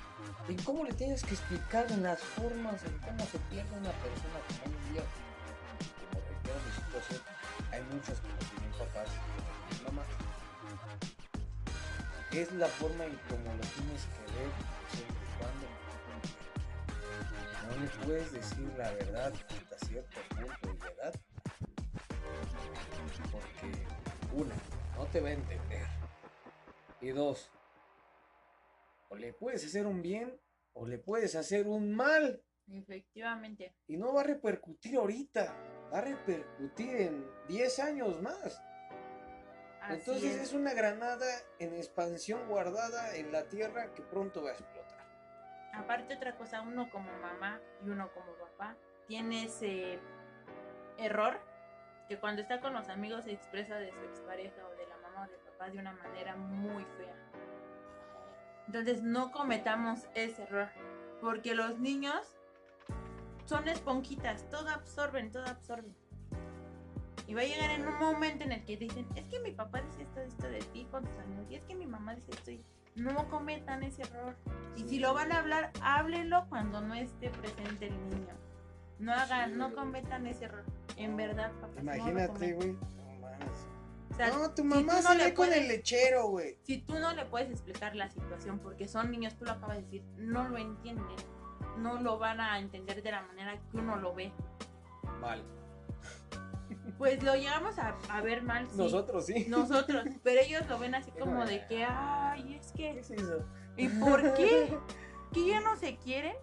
[SPEAKER 1] En cómo le tienes que explicar las formas, en cómo se pierde una persona como hoy día, como reitero mi situación, hay muchas que no tienen papás y que no tienen mamás. Es la forma en cómo lo tienes que ver siempre y cuando no le puedes decir la verdad hasta cierto punto de edad. Una, no te va a entender. Y dos, o le puedes hacer un bien o le puedes hacer un mal.
[SPEAKER 2] Efectivamente.
[SPEAKER 1] Y no va a repercutir ahorita, va a repercutir en 10 años más.
[SPEAKER 2] Así
[SPEAKER 1] Entonces
[SPEAKER 2] es.
[SPEAKER 1] es una granada en expansión guardada en la tierra que pronto va a explotar.
[SPEAKER 2] Aparte otra cosa, uno como mamá y uno como papá tiene ese error que cuando está con los amigos se expresa de su expareja o de la mamá o del papá de una manera muy fea. Entonces no cometamos ese error, porque los niños son esponjitas, todo absorben, todo absorben. Y va a llegar en un momento en el que dicen, es que mi papá dice esto, esto de ti con tus amigos, y es que mi mamá dice esto, y no cometan ese error. Y si lo van a hablar, háblenlo cuando no esté presente el niño. No hagan, no cometan ese error. En verdad, papás.
[SPEAKER 1] Imagínate, güey. No mames.
[SPEAKER 2] O sea,
[SPEAKER 1] No, tu
[SPEAKER 2] si
[SPEAKER 1] mamá
[SPEAKER 2] tú no
[SPEAKER 1] se
[SPEAKER 2] le
[SPEAKER 1] con el lechero, güey.
[SPEAKER 2] si tú no le puedes explicar la situación porque son niños, tú lo acabas de decir, no lo entienden, no lo van a entender de la manera que uno lo ve.
[SPEAKER 3] Mal.
[SPEAKER 2] Pues lo llegamos a, a ver mal, sí,
[SPEAKER 3] Nosotros sí.
[SPEAKER 2] nosotros, pero ellos lo ven así como de que, ay, es
[SPEAKER 3] ¿Qué
[SPEAKER 2] que,
[SPEAKER 3] es eso?
[SPEAKER 2] ¿y por qué? ¿Que ya no se quieren?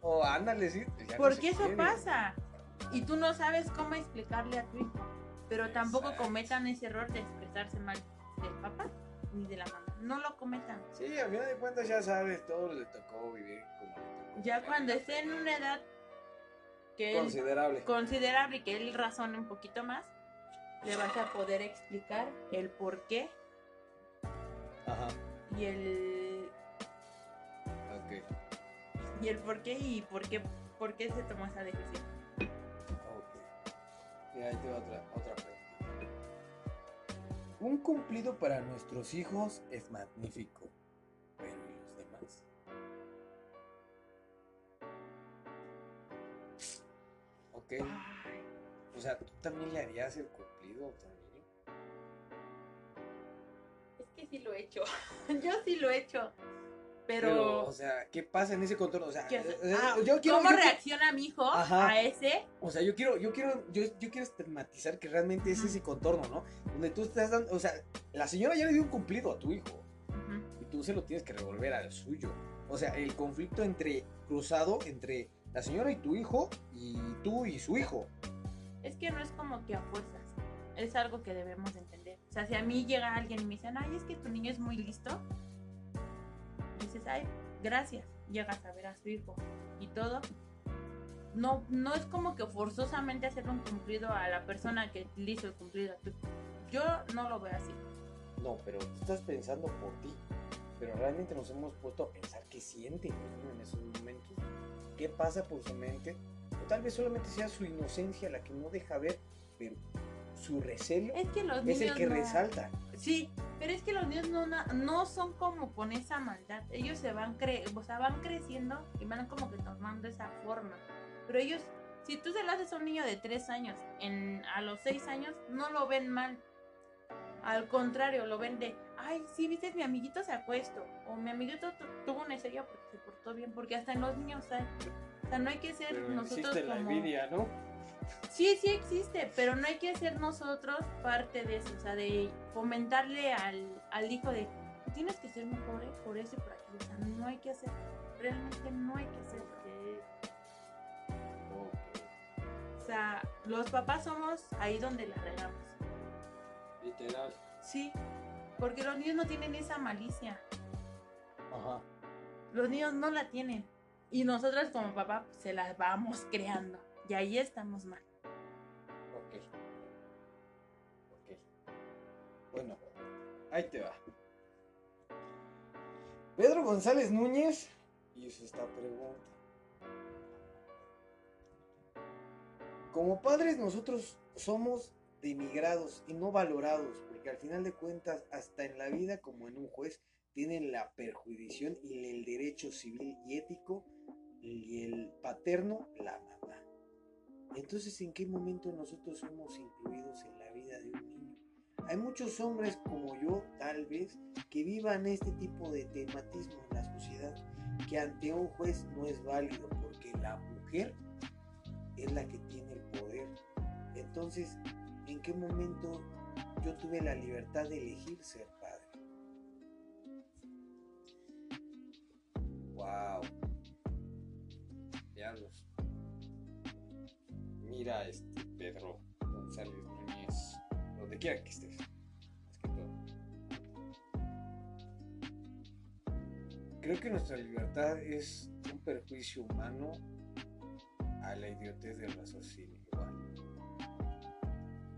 [SPEAKER 3] O ándale, sí. ya no
[SPEAKER 2] Porque
[SPEAKER 3] se
[SPEAKER 2] eso
[SPEAKER 3] quiere.
[SPEAKER 2] pasa. Y tú no sabes cómo explicarle a tu hijo. Pero tampoco
[SPEAKER 3] Exacto.
[SPEAKER 2] cometan ese error de expresarse mal del papá ni de la mamá. No lo cometan.
[SPEAKER 1] Sí, al final de cuentas ya sabes, todo le tocó vivir como le tocó.
[SPEAKER 2] Ya cuando esté en una edad que él
[SPEAKER 3] Considerable.
[SPEAKER 2] considerable y que él razone un poquito más, le vas a poder explicar el por qué
[SPEAKER 3] Ajá.
[SPEAKER 2] y el
[SPEAKER 3] Ok.
[SPEAKER 2] y el por qué y por qué por qué se tomó esa decisión.
[SPEAKER 1] Ok. Y ahí te va otra, otra pregunta. Un cumplido para nuestros hijos es magnífico, pero ¿y los demás? Ok. O sea, ¿tú también le harías el cumplido a tu niño?
[SPEAKER 2] es que sí lo he hecho. Yo sí lo he hecho.
[SPEAKER 1] Pero,
[SPEAKER 2] Pero,
[SPEAKER 1] o sea, ¿qué pasa en ese contorno? O sea,
[SPEAKER 2] ¿qué-
[SPEAKER 1] eh,
[SPEAKER 2] ah,
[SPEAKER 1] yo quiero,
[SPEAKER 2] ¿cómo
[SPEAKER 1] yo quiero-
[SPEAKER 2] reacciona mi hijo
[SPEAKER 1] Ajá.
[SPEAKER 2] a ese?
[SPEAKER 1] o sea, yo quiero, yo quiero, yo, yo quiero estigmatizar que realmente es
[SPEAKER 2] Ujú.
[SPEAKER 1] ese contorno, ¿no? Donde tú estás dando, o sea, la señora ya le dio un cumplido a tu hijo. Y tú se lo tienes que revolver al suyo. O sea, el conflicto entre cruzado entre la señora y tu hijo y tú y su hijo.
[SPEAKER 2] Es que no es como que a fuerzas. Es algo que debemos de entender. O sea, si a mí llega alguien y me dicen, ay, es que tu niño es muy listo, gracias. Llegas a ver a su hijo y todo. No, no es como que forzosamente hacer un cumplido a la persona que le hizo el cumplido a hijo. Yo no lo veo así.
[SPEAKER 1] No, pero tú estás pensando por ti. Pero realmente nos hemos puesto a pensar qué siente niño en esos momentos. ¿Qué pasa por su mente? O tal vez solamente sea su inocencia la que no deja ver, pero su recelo
[SPEAKER 2] Es que los
[SPEAKER 1] es el que
[SPEAKER 2] no-
[SPEAKER 1] resalta.
[SPEAKER 2] Sí, pero es que los niños no, no son como con esa maldad. Ellos se van cre o sea, van creciendo y van como que tomando esa forma. Pero ellos, si tú se lo haces a un niño de 3 años, en, a los 6 años, no lo ven mal. Al contrario, lo ven de, ay, sí, viste, mi amiguito se acuesto. O mi amiguito tu- tuvo una estrella porque se portó bien. Porque hasta en los niños hay. O sea, no hay que ser
[SPEAKER 3] Pero
[SPEAKER 2] nosotros
[SPEAKER 3] existe la envidia, ¿no?
[SPEAKER 2] Sí, sí existe, pero no hay que ser nosotros parte de eso, o sea, de fomentarle al, al hijo de, tienes que ser mejor ¿eh? por eso y por aquello, o sea, no hay que hacer, realmente no hay que hacer, o sea, los papás somos ahí donde la regamos,
[SPEAKER 3] Literal.
[SPEAKER 2] sí, porque los niños no tienen esa malicia,
[SPEAKER 3] Ajá.
[SPEAKER 2] los niños no la tienen, y nosotros como papá pues, se las vamos creando, y ahí estamos mal.
[SPEAKER 3] Ok. Ok. Bueno, ahí te va.
[SPEAKER 1] Pedro González Núñez hizo esta pregunta. Como padres nosotros somos denigrados y no valorados, porque al final de cuentas, hasta en la vida como en un juez, tienen la perjudición y el derecho civil y ético y el paterno, la mamá. Entonces, ¿en qué momento nosotros somos incluidos en la vida de un niño? Hay muchos hombres como yo, tal vez, que vivan este tipo de tematismo en la sociedad, que ante un juez no es válido, porque la mujer es la que tiene el poder. Entonces, ¿en qué momento yo tuve la libertad de elegir ser padre?
[SPEAKER 3] Wow. Diablos. Mira, este Pedro González Núñez, donde quiera que estés, que todo.
[SPEAKER 1] Creo que nuestra libertad es un perjuicio humano
[SPEAKER 3] a la idiotez del raciocinio.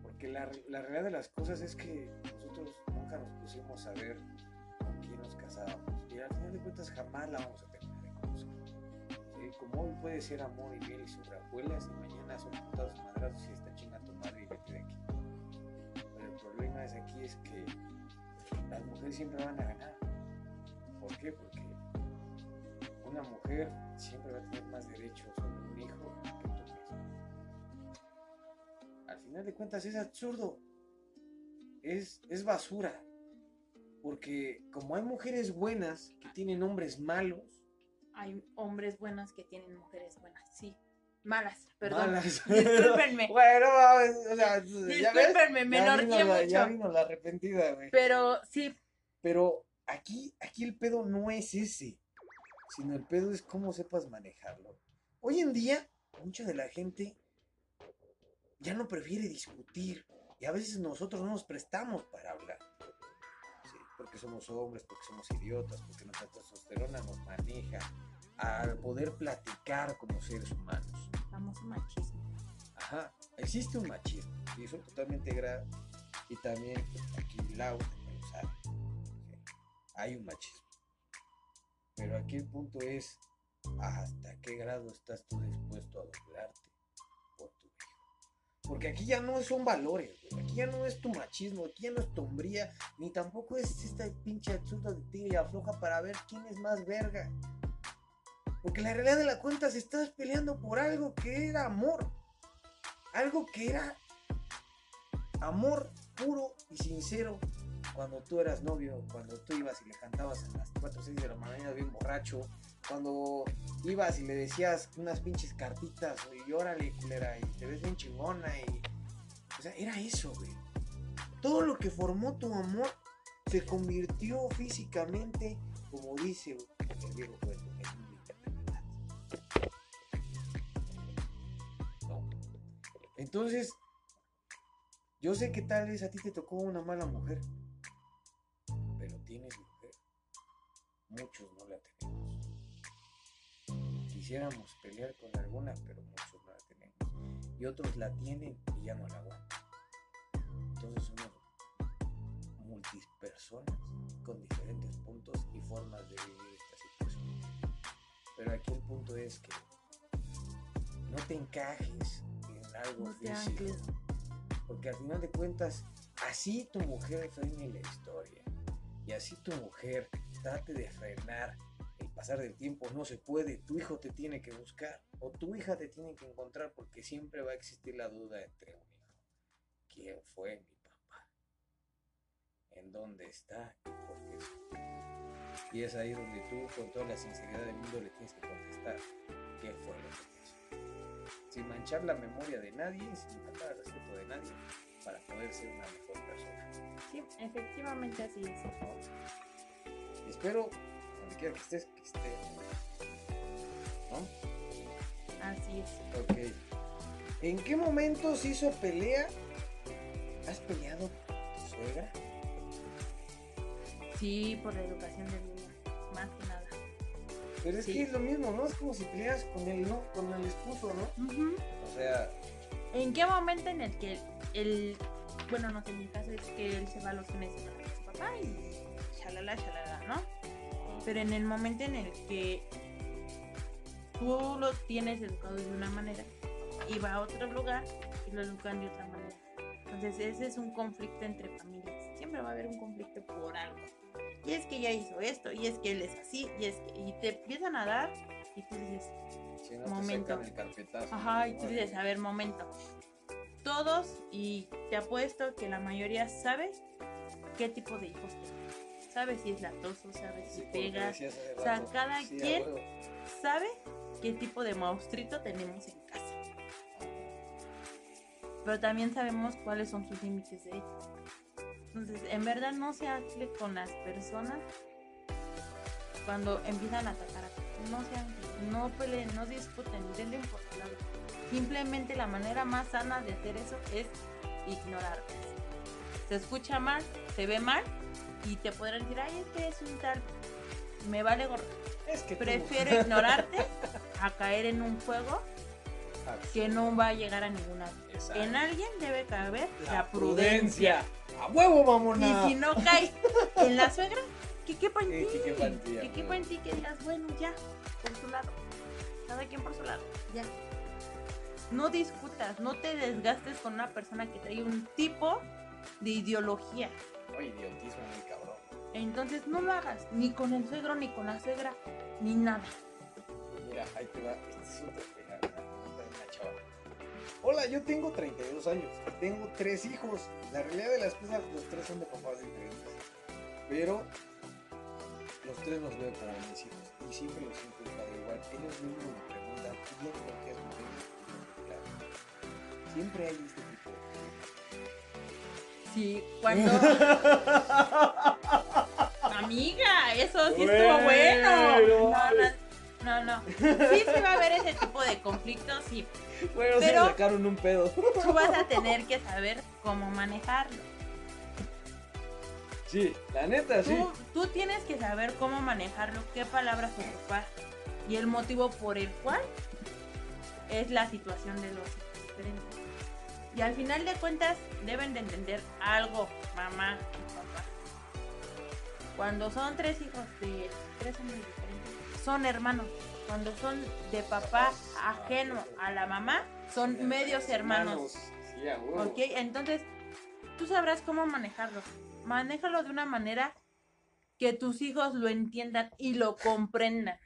[SPEAKER 3] Porque la, la realidad de las cosas es que nosotros nunca nos pusimos a ver con quién nos casábamos. Y al final de cuentas jamás la vamos a. Como puede ser amor y miel y sobre abuelas y mañana son putados madrazos y esta chinga tu madre y vete de aquí. Pero el problema es aquí es que las mujeres siempre van a ganar. ¿Por qué? Porque una mujer siempre va a tener más derechos sobre un hijo que tú mismo. Al final de cuentas es absurdo. Es, es basura. Porque como hay mujeres buenas que tienen hombres malos,
[SPEAKER 2] Hay hombres buenos que tienen mujeres buenas, sí. Malas, perdón.
[SPEAKER 3] malas.
[SPEAKER 2] Discúlpenme.
[SPEAKER 1] Bueno, o sea.
[SPEAKER 2] Discúlpenme, me
[SPEAKER 1] la- Ya vino la arrepentida, güey.
[SPEAKER 2] Pero sí,
[SPEAKER 1] Pero aquí, aquí el pedo no es ese, sino el pedo es cómo sepas manejarlo. Hoy en día, mucha de la gente ya no prefiere discutir y a veces nosotros no nos prestamos para hablar. Sí, porque somos hombres, porque somos idiotas, porque nuestra testosterona nos maneja al poder platicar como seres humanos.
[SPEAKER 2] famoso machismo.
[SPEAKER 1] Ajá, existe un machismo, y eso totalmente grave. Y también aquí Lau también lo sabe. Hay un machismo. Pero aquí el punto es hasta qué grado estás tú dispuesto a doblarte por tu hijo. Porque aquí ya no son valores, güey. aquí ya no es tu machismo, aquí ya no es tu hombría, ni tampoco es esta pinche absurda de tira y afloja para ver quién es más verga. Porque la realidad de la cuenta se estás peleando por algo que era amor. Algo que era amor puro y sincero cuando tú eras novio, cuando tú ibas y le cantabas a las 4 o 6 de la mañana bien borracho, cuando ibas y le decías unas pinches cartitas y órale, y te ves bien chingona y... O sea, era eso, güey. Todo lo que formó tu amor se convirtió físicamente, como dice el cuento, Entonces, yo sé que tal vez a ti te tocó una mala mujer, pero tienes mujer. Muchos no la tenemos. Quisiéramos pelear con alguna, pero muchos no la tenemos. Y otros la tienen y ya no la aguantan. Entonces somos multipersonas con diferentes puntos y formas de vivir esta situación. Pero aquí el punto es que no te encajes en algo
[SPEAKER 2] No
[SPEAKER 1] físico. Porque al final de cuentas, así tu mujer frene la historia. Y así tu mujer trate de frenar el pasar del tiempo. No se puede. Tu hijo te tiene que buscar. O tu hija te tiene que encontrar porque siempre va a existir la duda entre un hijo. ¿Quién fue mi papá? en dónde está y por qué. Y es ahí donde tú, con toda la sinceridad del mundo, le tienes que contestar qué fue lo que. Sin manchar la memoria de nadie, sin faltar el respeto de nadie, para poder ser una mejor persona.
[SPEAKER 2] Sí, efectivamente así es.
[SPEAKER 1] ¿no? Y espero, donde quiera que estés, que estés. ¿No?
[SPEAKER 2] Así es.
[SPEAKER 1] Ok. ¿En qué momento se hizo pelea? ¿Has peleado con tu suegra?
[SPEAKER 2] Sí, por la educación del niño, más que.
[SPEAKER 1] Pero es
[SPEAKER 2] Sí.
[SPEAKER 1] que es lo mismo, ¿no? Es como si peleas con el, ¿no? Con el esposo, ¿no?
[SPEAKER 2] Ujú.
[SPEAKER 1] O sea,
[SPEAKER 2] ¿En qué momento en el que el, bueno, no sé, en mi caso es que él se va a los fines de semana con su papá y shalala, shalala, ¿no? Pero en el momento en el que tú lo tienes educado de una manera y va a otro lugar y lo educan de otra manera. Entonces ese es un conflicto entre familias. Siempre va a haber un conflicto por algo. Y es que ya hizo esto, y es que él es así, y es que, y te empiezan a dar, y tú dices,
[SPEAKER 1] si no
[SPEAKER 2] Momento.
[SPEAKER 1] te.
[SPEAKER 2] Ajá, y tú dices, a ver, momento. Todos, y te apuesto que la mayoría sabe qué tipo de hijos tiene. Sabe si es latoso, sabe si
[SPEAKER 1] Sí,
[SPEAKER 2] pega, o sea, cada
[SPEAKER 1] sí,
[SPEAKER 2] quien- sabe qué tipo de monstruito tenemos en casa. Pero también sabemos cuáles son sus límites de ellos. Entonces, en verdad no se hable con las personas cuando empiezan a atacar a ti. No se hable, no peleen, no discuten, denle por. Simplemente la manera más sana de hacer eso es ignorarlos. Se escucha mal, se ve mal y te podrán decir, ay, es que es un tal, me vale gorro.
[SPEAKER 1] Es que tú-
[SPEAKER 2] Prefiero ignorarte a caer en un juego que no va a llegar a ninguna. En alguien debe caber la,
[SPEAKER 1] La
[SPEAKER 2] prudencia.
[SPEAKER 1] ¡A huevo, mamona!
[SPEAKER 2] Y si no cae en la suegra, que quepa en ti.
[SPEAKER 1] que quepa en ti,
[SPEAKER 2] Que
[SPEAKER 1] amigo.
[SPEAKER 2] quepa en ti, que digas, bueno, ya, por su lado. Cada quien por su lado, ya. No discutas, no te desgastes con una persona que trae un tipo de ideología.
[SPEAKER 1] Oye, idiotismo muy cabrón.
[SPEAKER 2] Entonces no lo hagas, ni con el suegro, ni con la suegra, ni nada.
[SPEAKER 1] Mira, ahí te va. Este es Hola, yo tengo 32 años. Tengo tres hijos. La realidad de las cosas, los tres son de papás diferentes. Pero los tres los veo como mis hijos. Y siempre los siento igual. Ellos mismos me preguntan, ¿y bien por qué es mujer? Siempre hay este tipo de
[SPEAKER 2] Sí, cuando. Amiga, eso sí estuvo
[SPEAKER 1] Bueno.
[SPEAKER 2] No, no. Sí, sí va a haber ese tipo de conflictos, sí.
[SPEAKER 1] Bueno,
[SPEAKER 2] Pero-
[SPEAKER 1] sacaron un pedo.
[SPEAKER 2] Tú vas a tener que saber cómo manejarlo.
[SPEAKER 1] Sí, la neta, sí.
[SPEAKER 2] Tú, tienes que saber cómo manejarlo, qué palabras ocupar y el motivo por el cual es la situación de los hijos diferentes. Y al final de cuentas deben de entender algo, mamá y papá. Cuando son tres hijos de tres hombres diferentes, son hermanos. Cuando son de papá ajeno a la mamá, son medios hermanos. ¿Ok? Entonces, tú sabrás cómo manejarlo. Manéjalo de una manera que tus hijos lo entiendan y lo comprendan.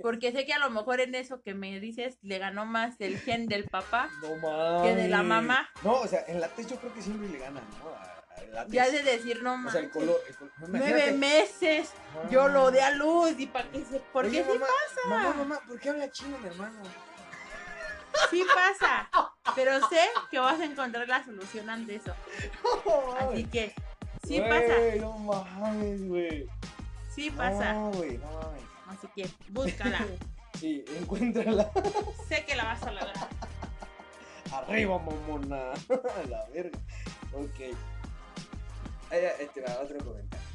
[SPEAKER 2] Porque sé que a lo mejor en eso que me dices le ganó más el gen del papá
[SPEAKER 1] No mames.
[SPEAKER 2] que de la mamá.
[SPEAKER 1] No, o sea, en la yo creo que siempre le ganan, ¿no? Látex.
[SPEAKER 2] Ya de decir, no
[SPEAKER 1] O
[SPEAKER 2] más.
[SPEAKER 1] sea, el color. el color- no,
[SPEAKER 2] Nueve meses,
[SPEAKER 1] Ah.
[SPEAKER 2] yo lo de a luz y para que se. Porque
[SPEAKER 1] Oye,
[SPEAKER 2] sí,
[SPEAKER 1] mamá, Mamá, mamá, ¿por qué habla chino, mi hermano?
[SPEAKER 2] sí pasa. Pero sé que vas a encontrar la solución ante eso. Así que, sí pasa,
[SPEAKER 1] No mames, güey.
[SPEAKER 2] sí pasa.
[SPEAKER 1] No, güey, no mames.
[SPEAKER 2] Así que, búscala.
[SPEAKER 1] Sí, encuéntrala.
[SPEAKER 2] sé que la vas a lograr.
[SPEAKER 1] Arriba, mamona. la verga. Ok. Ahí, ahí te va otro comentario.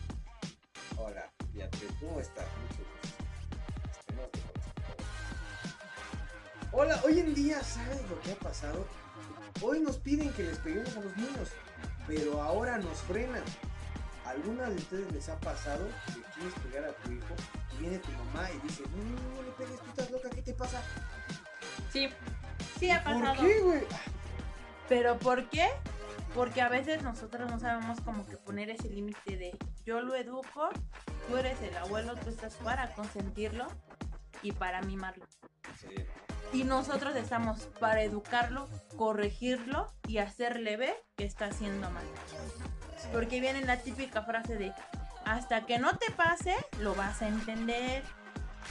[SPEAKER 1] Hola, Beatriz, ¿cómo estás? Mucho gusto. Este. Hola, hoy en día, ¿sabes lo que ha pasado? Hoy nos piden que les peguemos a los niños, pero ahora nos frenan. ¿Alguna de ustedes les ha pasado que quieres pegar a tu hijo y viene tu mamá y dice, no, no, no, no le pegues, tú estás loca, ¿qué te pasa?
[SPEAKER 2] Sí, sí ha
[SPEAKER 1] ¿Por
[SPEAKER 2] pasado.
[SPEAKER 1] qué, güey?
[SPEAKER 2] Pero ¿por qué? Porque a veces nosotros no sabemos como que poner ese límite de yo lo educo, tú eres el abuelo, tú estás para consentirlo y para mimarlo.
[SPEAKER 1] Sí.
[SPEAKER 2] Y nosotros estamos para educarlo, corregirlo y hacerle ver que está haciendo mal. Porque viene la típica frase de, hasta que no te pase, lo vas a entender.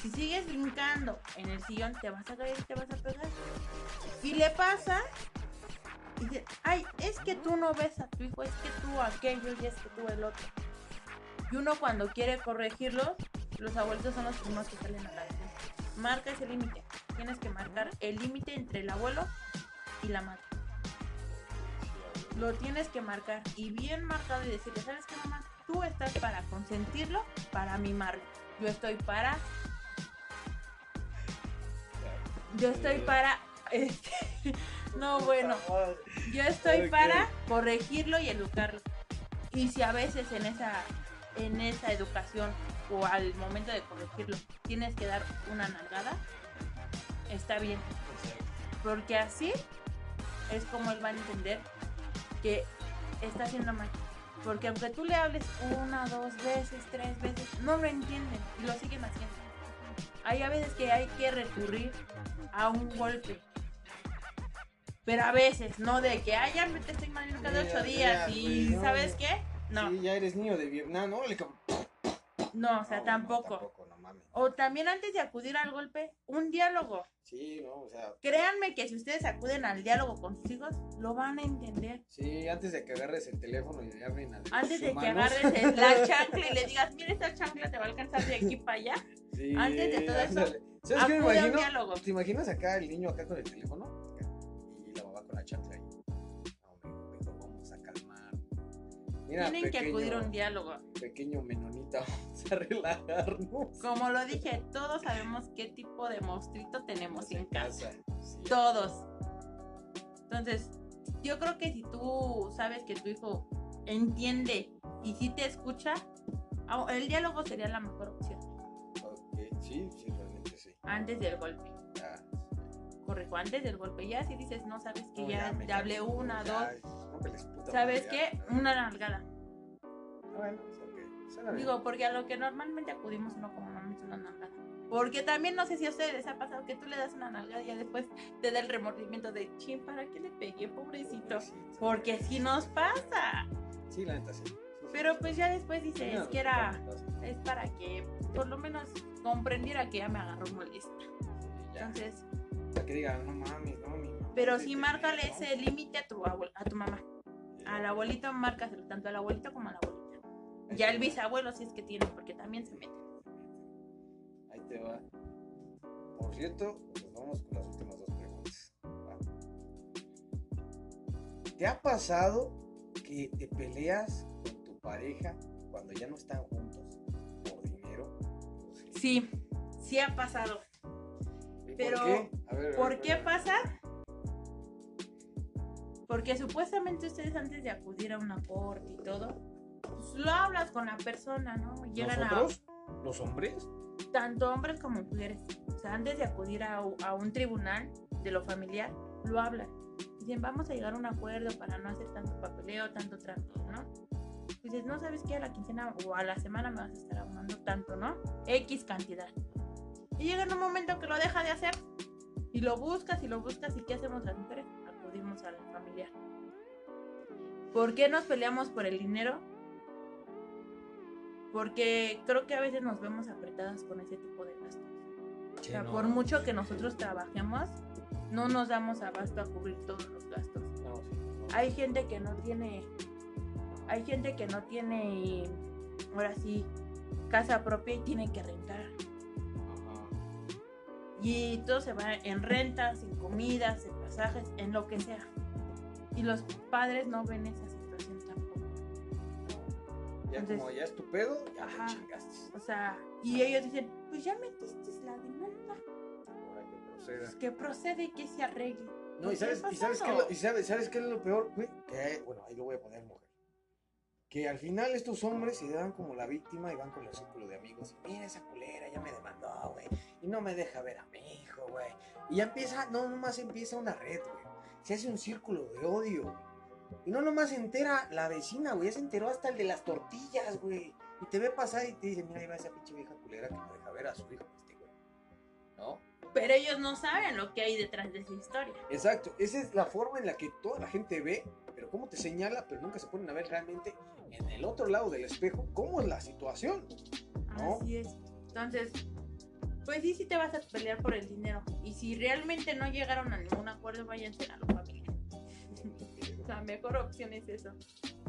[SPEAKER 2] Si sigues brincando en el sillón, te vas a caer y te vas a pegar. Y le pasa, y dice, ay, es que tú no ves a tu hijo, es que tú aquello y es que tú el otro. Y uno cuando quiere corregirlo, los abuelitos son los primeros que salen a la defensa. Marca ese límite. Tienes que marcar el límite entre el abuelo y la madre. Lo tienes que marcar y bien marcado y decirle, ¿sabes qué mamá? Tú estás para consentirlo, para mimarlo. Yo estoy para... Yo estoy para... este, no, bueno. Yo estoy para corregirlo y educarlo. Y si a veces en esa, en esa educación o al momento de corregirlo tienes que dar una nalgada, está bien. Porque así es como él va a entender que está haciendo mal. Porque aunque tú le hables una, dos veces, tres veces, no lo entienden y lo siguen haciendo. Hay a veces que hay que recurrir a un golpe. Pero a veces, no de que, ay, ya me te estoy mal cada ocho días y
[SPEAKER 1] no,
[SPEAKER 2] ¿sabes qué? No,
[SPEAKER 1] Sí, ya eres niño de Vietnam, ¿no? Le
[SPEAKER 2] no, o sea,
[SPEAKER 1] No, no,
[SPEAKER 2] tampoco.
[SPEAKER 1] tampoco, no mames.
[SPEAKER 2] O también antes de acudir al golpe, un diálogo.
[SPEAKER 1] Sí, no, o sea.
[SPEAKER 2] Créanme que si ustedes acuden al diálogo con sus hijos, lo van a entender.
[SPEAKER 3] Sí, antes de que agarres el teléfono y le llamen al
[SPEAKER 2] Antes de que agarres la chancla y le digas, mira, esta chancla te va a alcanzar de aquí para allá.
[SPEAKER 3] Sí,
[SPEAKER 2] antes de todo eso,
[SPEAKER 3] ándale. ¿Sabes qué me imagino?
[SPEAKER 2] diálogo.
[SPEAKER 3] ¿Te imaginas acá el niño acá con el teléfono? Con la chancla ahí. No, vamos a calmar. Mira,
[SPEAKER 2] Tienen que acudir a un diálogo.
[SPEAKER 3] Pequeño menonita, vamos a relajarnos.
[SPEAKER 2] Como lo dije, todos sabemos qué tipo de monstruito tenemos en casa.
[SPEAKER 3] Sí.
[SPEAKER 2] Todos. Entonces, yo creo que si tú sabes que tu hijo entiende y si te escucha, ah, el diálogo sería la mejor opción
[SPEAKER 1] Ok, sí, sí, realmente sí.
[SPEAKER 2] antes del golpe.
[SPEAKER 1] Ya,
[SPEAKER 2] Correcto, antes del golpe. Ya si dices, no sabes que
[SPEAKER 1] no,
[SPEAKER 2] ya, te hablé una,
[SPEAKER 1] ya,
[SPEAKER 2] dos.
[SPEAKER 1] no
[SPEAKER 2] ¿Sabes qué?
[SPEAKER 1] ya.
[SPEAKER 2] Una nalgada.
[SPEAKER 1] Bueno, pues, ok, suena bien.
[SPEAKER 2] Digo, porque a lo que normalmente acudimos uno como mamá es una nalgada. Porque también no sé si a ustedes les ha pasado que tú le das una nalgada y ya después te da el remordimiento de, chin, ¿para qué le pegué, pobrecito?
[SPEAKER 1] Pobrecito.
[SPEAKER 2] Porque si nos pasa.
[SPEAKER 3] Sí, la neta sí. Sí, sí,
[SPEAKER 2] Pero
[SPEAKER 3] sí.
[SPEAKER 2] pues ya después dices
[SPEAKER 3] Mira,
[SPEAKER 2] que era,
[SPEAKER 3] sí,
[SPEAKER 2] es para que por lo menos comprendiera que ya me agarró molesta.
[SPEAKER 3] ya.
[SPEAKER 2] Entonces,
[SPEAKER 1] Para que digan, no mames, no, mi mamá
[SPEAKER 2] pero sí márcale ese límite a tu abuel- a tu mamá. Al abuelito márcaselo, tanto al abuelito como a la abuelita. Ya el bisabuelo si es que tiene, porque también se mete.
[SPEAKER 1] Ahí te va. Por cierto, pues vamos con las últimas dos preguntas. ¿va? ¿Te ha pasado que te peleas con tu pareja cuando ya no están juntos por dinero?
[SPEAKER 2] Sí, sí ha pasado.
[SPEAKER 1] ¿Y
[SPEAKER 2] pero,
[SPEAKER 1] ¿Por qué? A ver, a ver,
[SPEAKER 2] ¿Por
[SPEAKER 1] a ver,
[SPEAKER 2] qué
[SPEAKER 1] a ver.
[SPEAKER 2] pasa? Porque supuestamente ustedes antes de acudir a una corte y todo, pues lo hablas con la persona, ¿no? Llegan
[SPEAKER 3] ¿Nosotros? ¿Los hombres?
[SPEAKER 2] tanto hombres como mujeres. O sea, antes de acudir a, a un tribunal de lo familiar, lo hablan. Dicen, vamos a llegar a un acuerdo para no hacer tanto papeleo, tanto trámite, ¿no? Dices, no sabes qué, a la quincena o a la semana me vas a estar abonando tanto, ¿no? X cantidad. Y llega en un momento que lo deja de hacer. Y lo buscas y lo buscas. ¿Y qué hacemos las mujeres? Acudimos al familiar. ¿Por qué nos peleamos por el dinero? Porque creo que a veces nos vemos apretadas con ese tipo de gastos. O sea, por mucho que nosotros trabajemos, no nos damos abasto a cubrir todos los gastos.
[SPEAKER 1] No, sí, no.
[SPEAKER 2] Hay gente que no tiene, hay gente que no tiene, ahora sí, casa propia y tiene que rentar. Y todo se va en rentas, en comidas, en pasajes, en lo que sea. Y los padres no ven esa situación tampoco.
[SPEAKER 3] Ya
[SPEAKER 2] Entonces-
[SPEAKER 3] como ya es tu pedo, ya
[SPEAKER 2] Ajá.
[SPEAKER 3] te chingaste.
[SPEAKER 2] O sea, y ellos dicen, pues ya metiste la demanda,
[SPEAKER 3] Ahora que proceda.
[SPEAKER 2] pues que procede y que se arregle.
[SPEAKER 1] No, y
[SPEAKER 2] ¿Qué ha
[SPEAKER 1] sabes, y sabes, qué lo, y sabes, ¿sabes qué es lo peor, güey? Que, bueno, ahí lo voy a poner mujer. Que al final estos hombres se dan como la víctima y van con el círculo de amigos. Y mira esa culera, ya me demandó, güey. Y no me deja ver a mi hijo, güey. Y ya empieza, no nomás empieza una red, güey. Se hace un círculo de odio. güey. Y no nomás se entera la vecina, güey. Ya se enteró hasta el de las tortillas, güey. Y te ve pasar y te dice, mira, ahí va esa pinche vieja culera que no deja ver a su hijo, este güey. ¿No?
[SPEAKER 2] Pero ellos no saben lo que hay detrás de esa historia.
[SPEAKER 1] Exacto, esa es la forma en la que toda la gente ve, pero cómo te señala, pero nunca se ponen a ver realmente en el otro lado del espejo cómo es la situación. ¿No?
[SPEAKER 2] Así es. Entonces, pues sí, sí te vas a pelear por el dinero. Y si realmente no llegaron a ningún acuerdo, váyanse a la familia. La mejor opción es eso.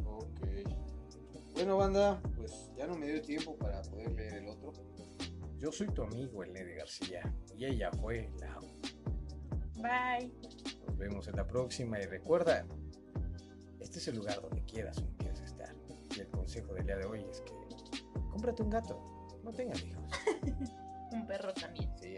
[SPEAKER 1] Ok. Bueno, banda, pues ya no me dio tiempo para poder leer el otro. Yo soy tu amigo, el Nede García, y ella fue la.
[SPEAKER 2] Bye.
[SPEAKER 1] Nos vemos en la próxima y recuerda, este es el lugar donde quieras o no quieras estar. Y el consejo del día de hoy es que cómprate un gato, no tengas hijos. un perro también. Sí.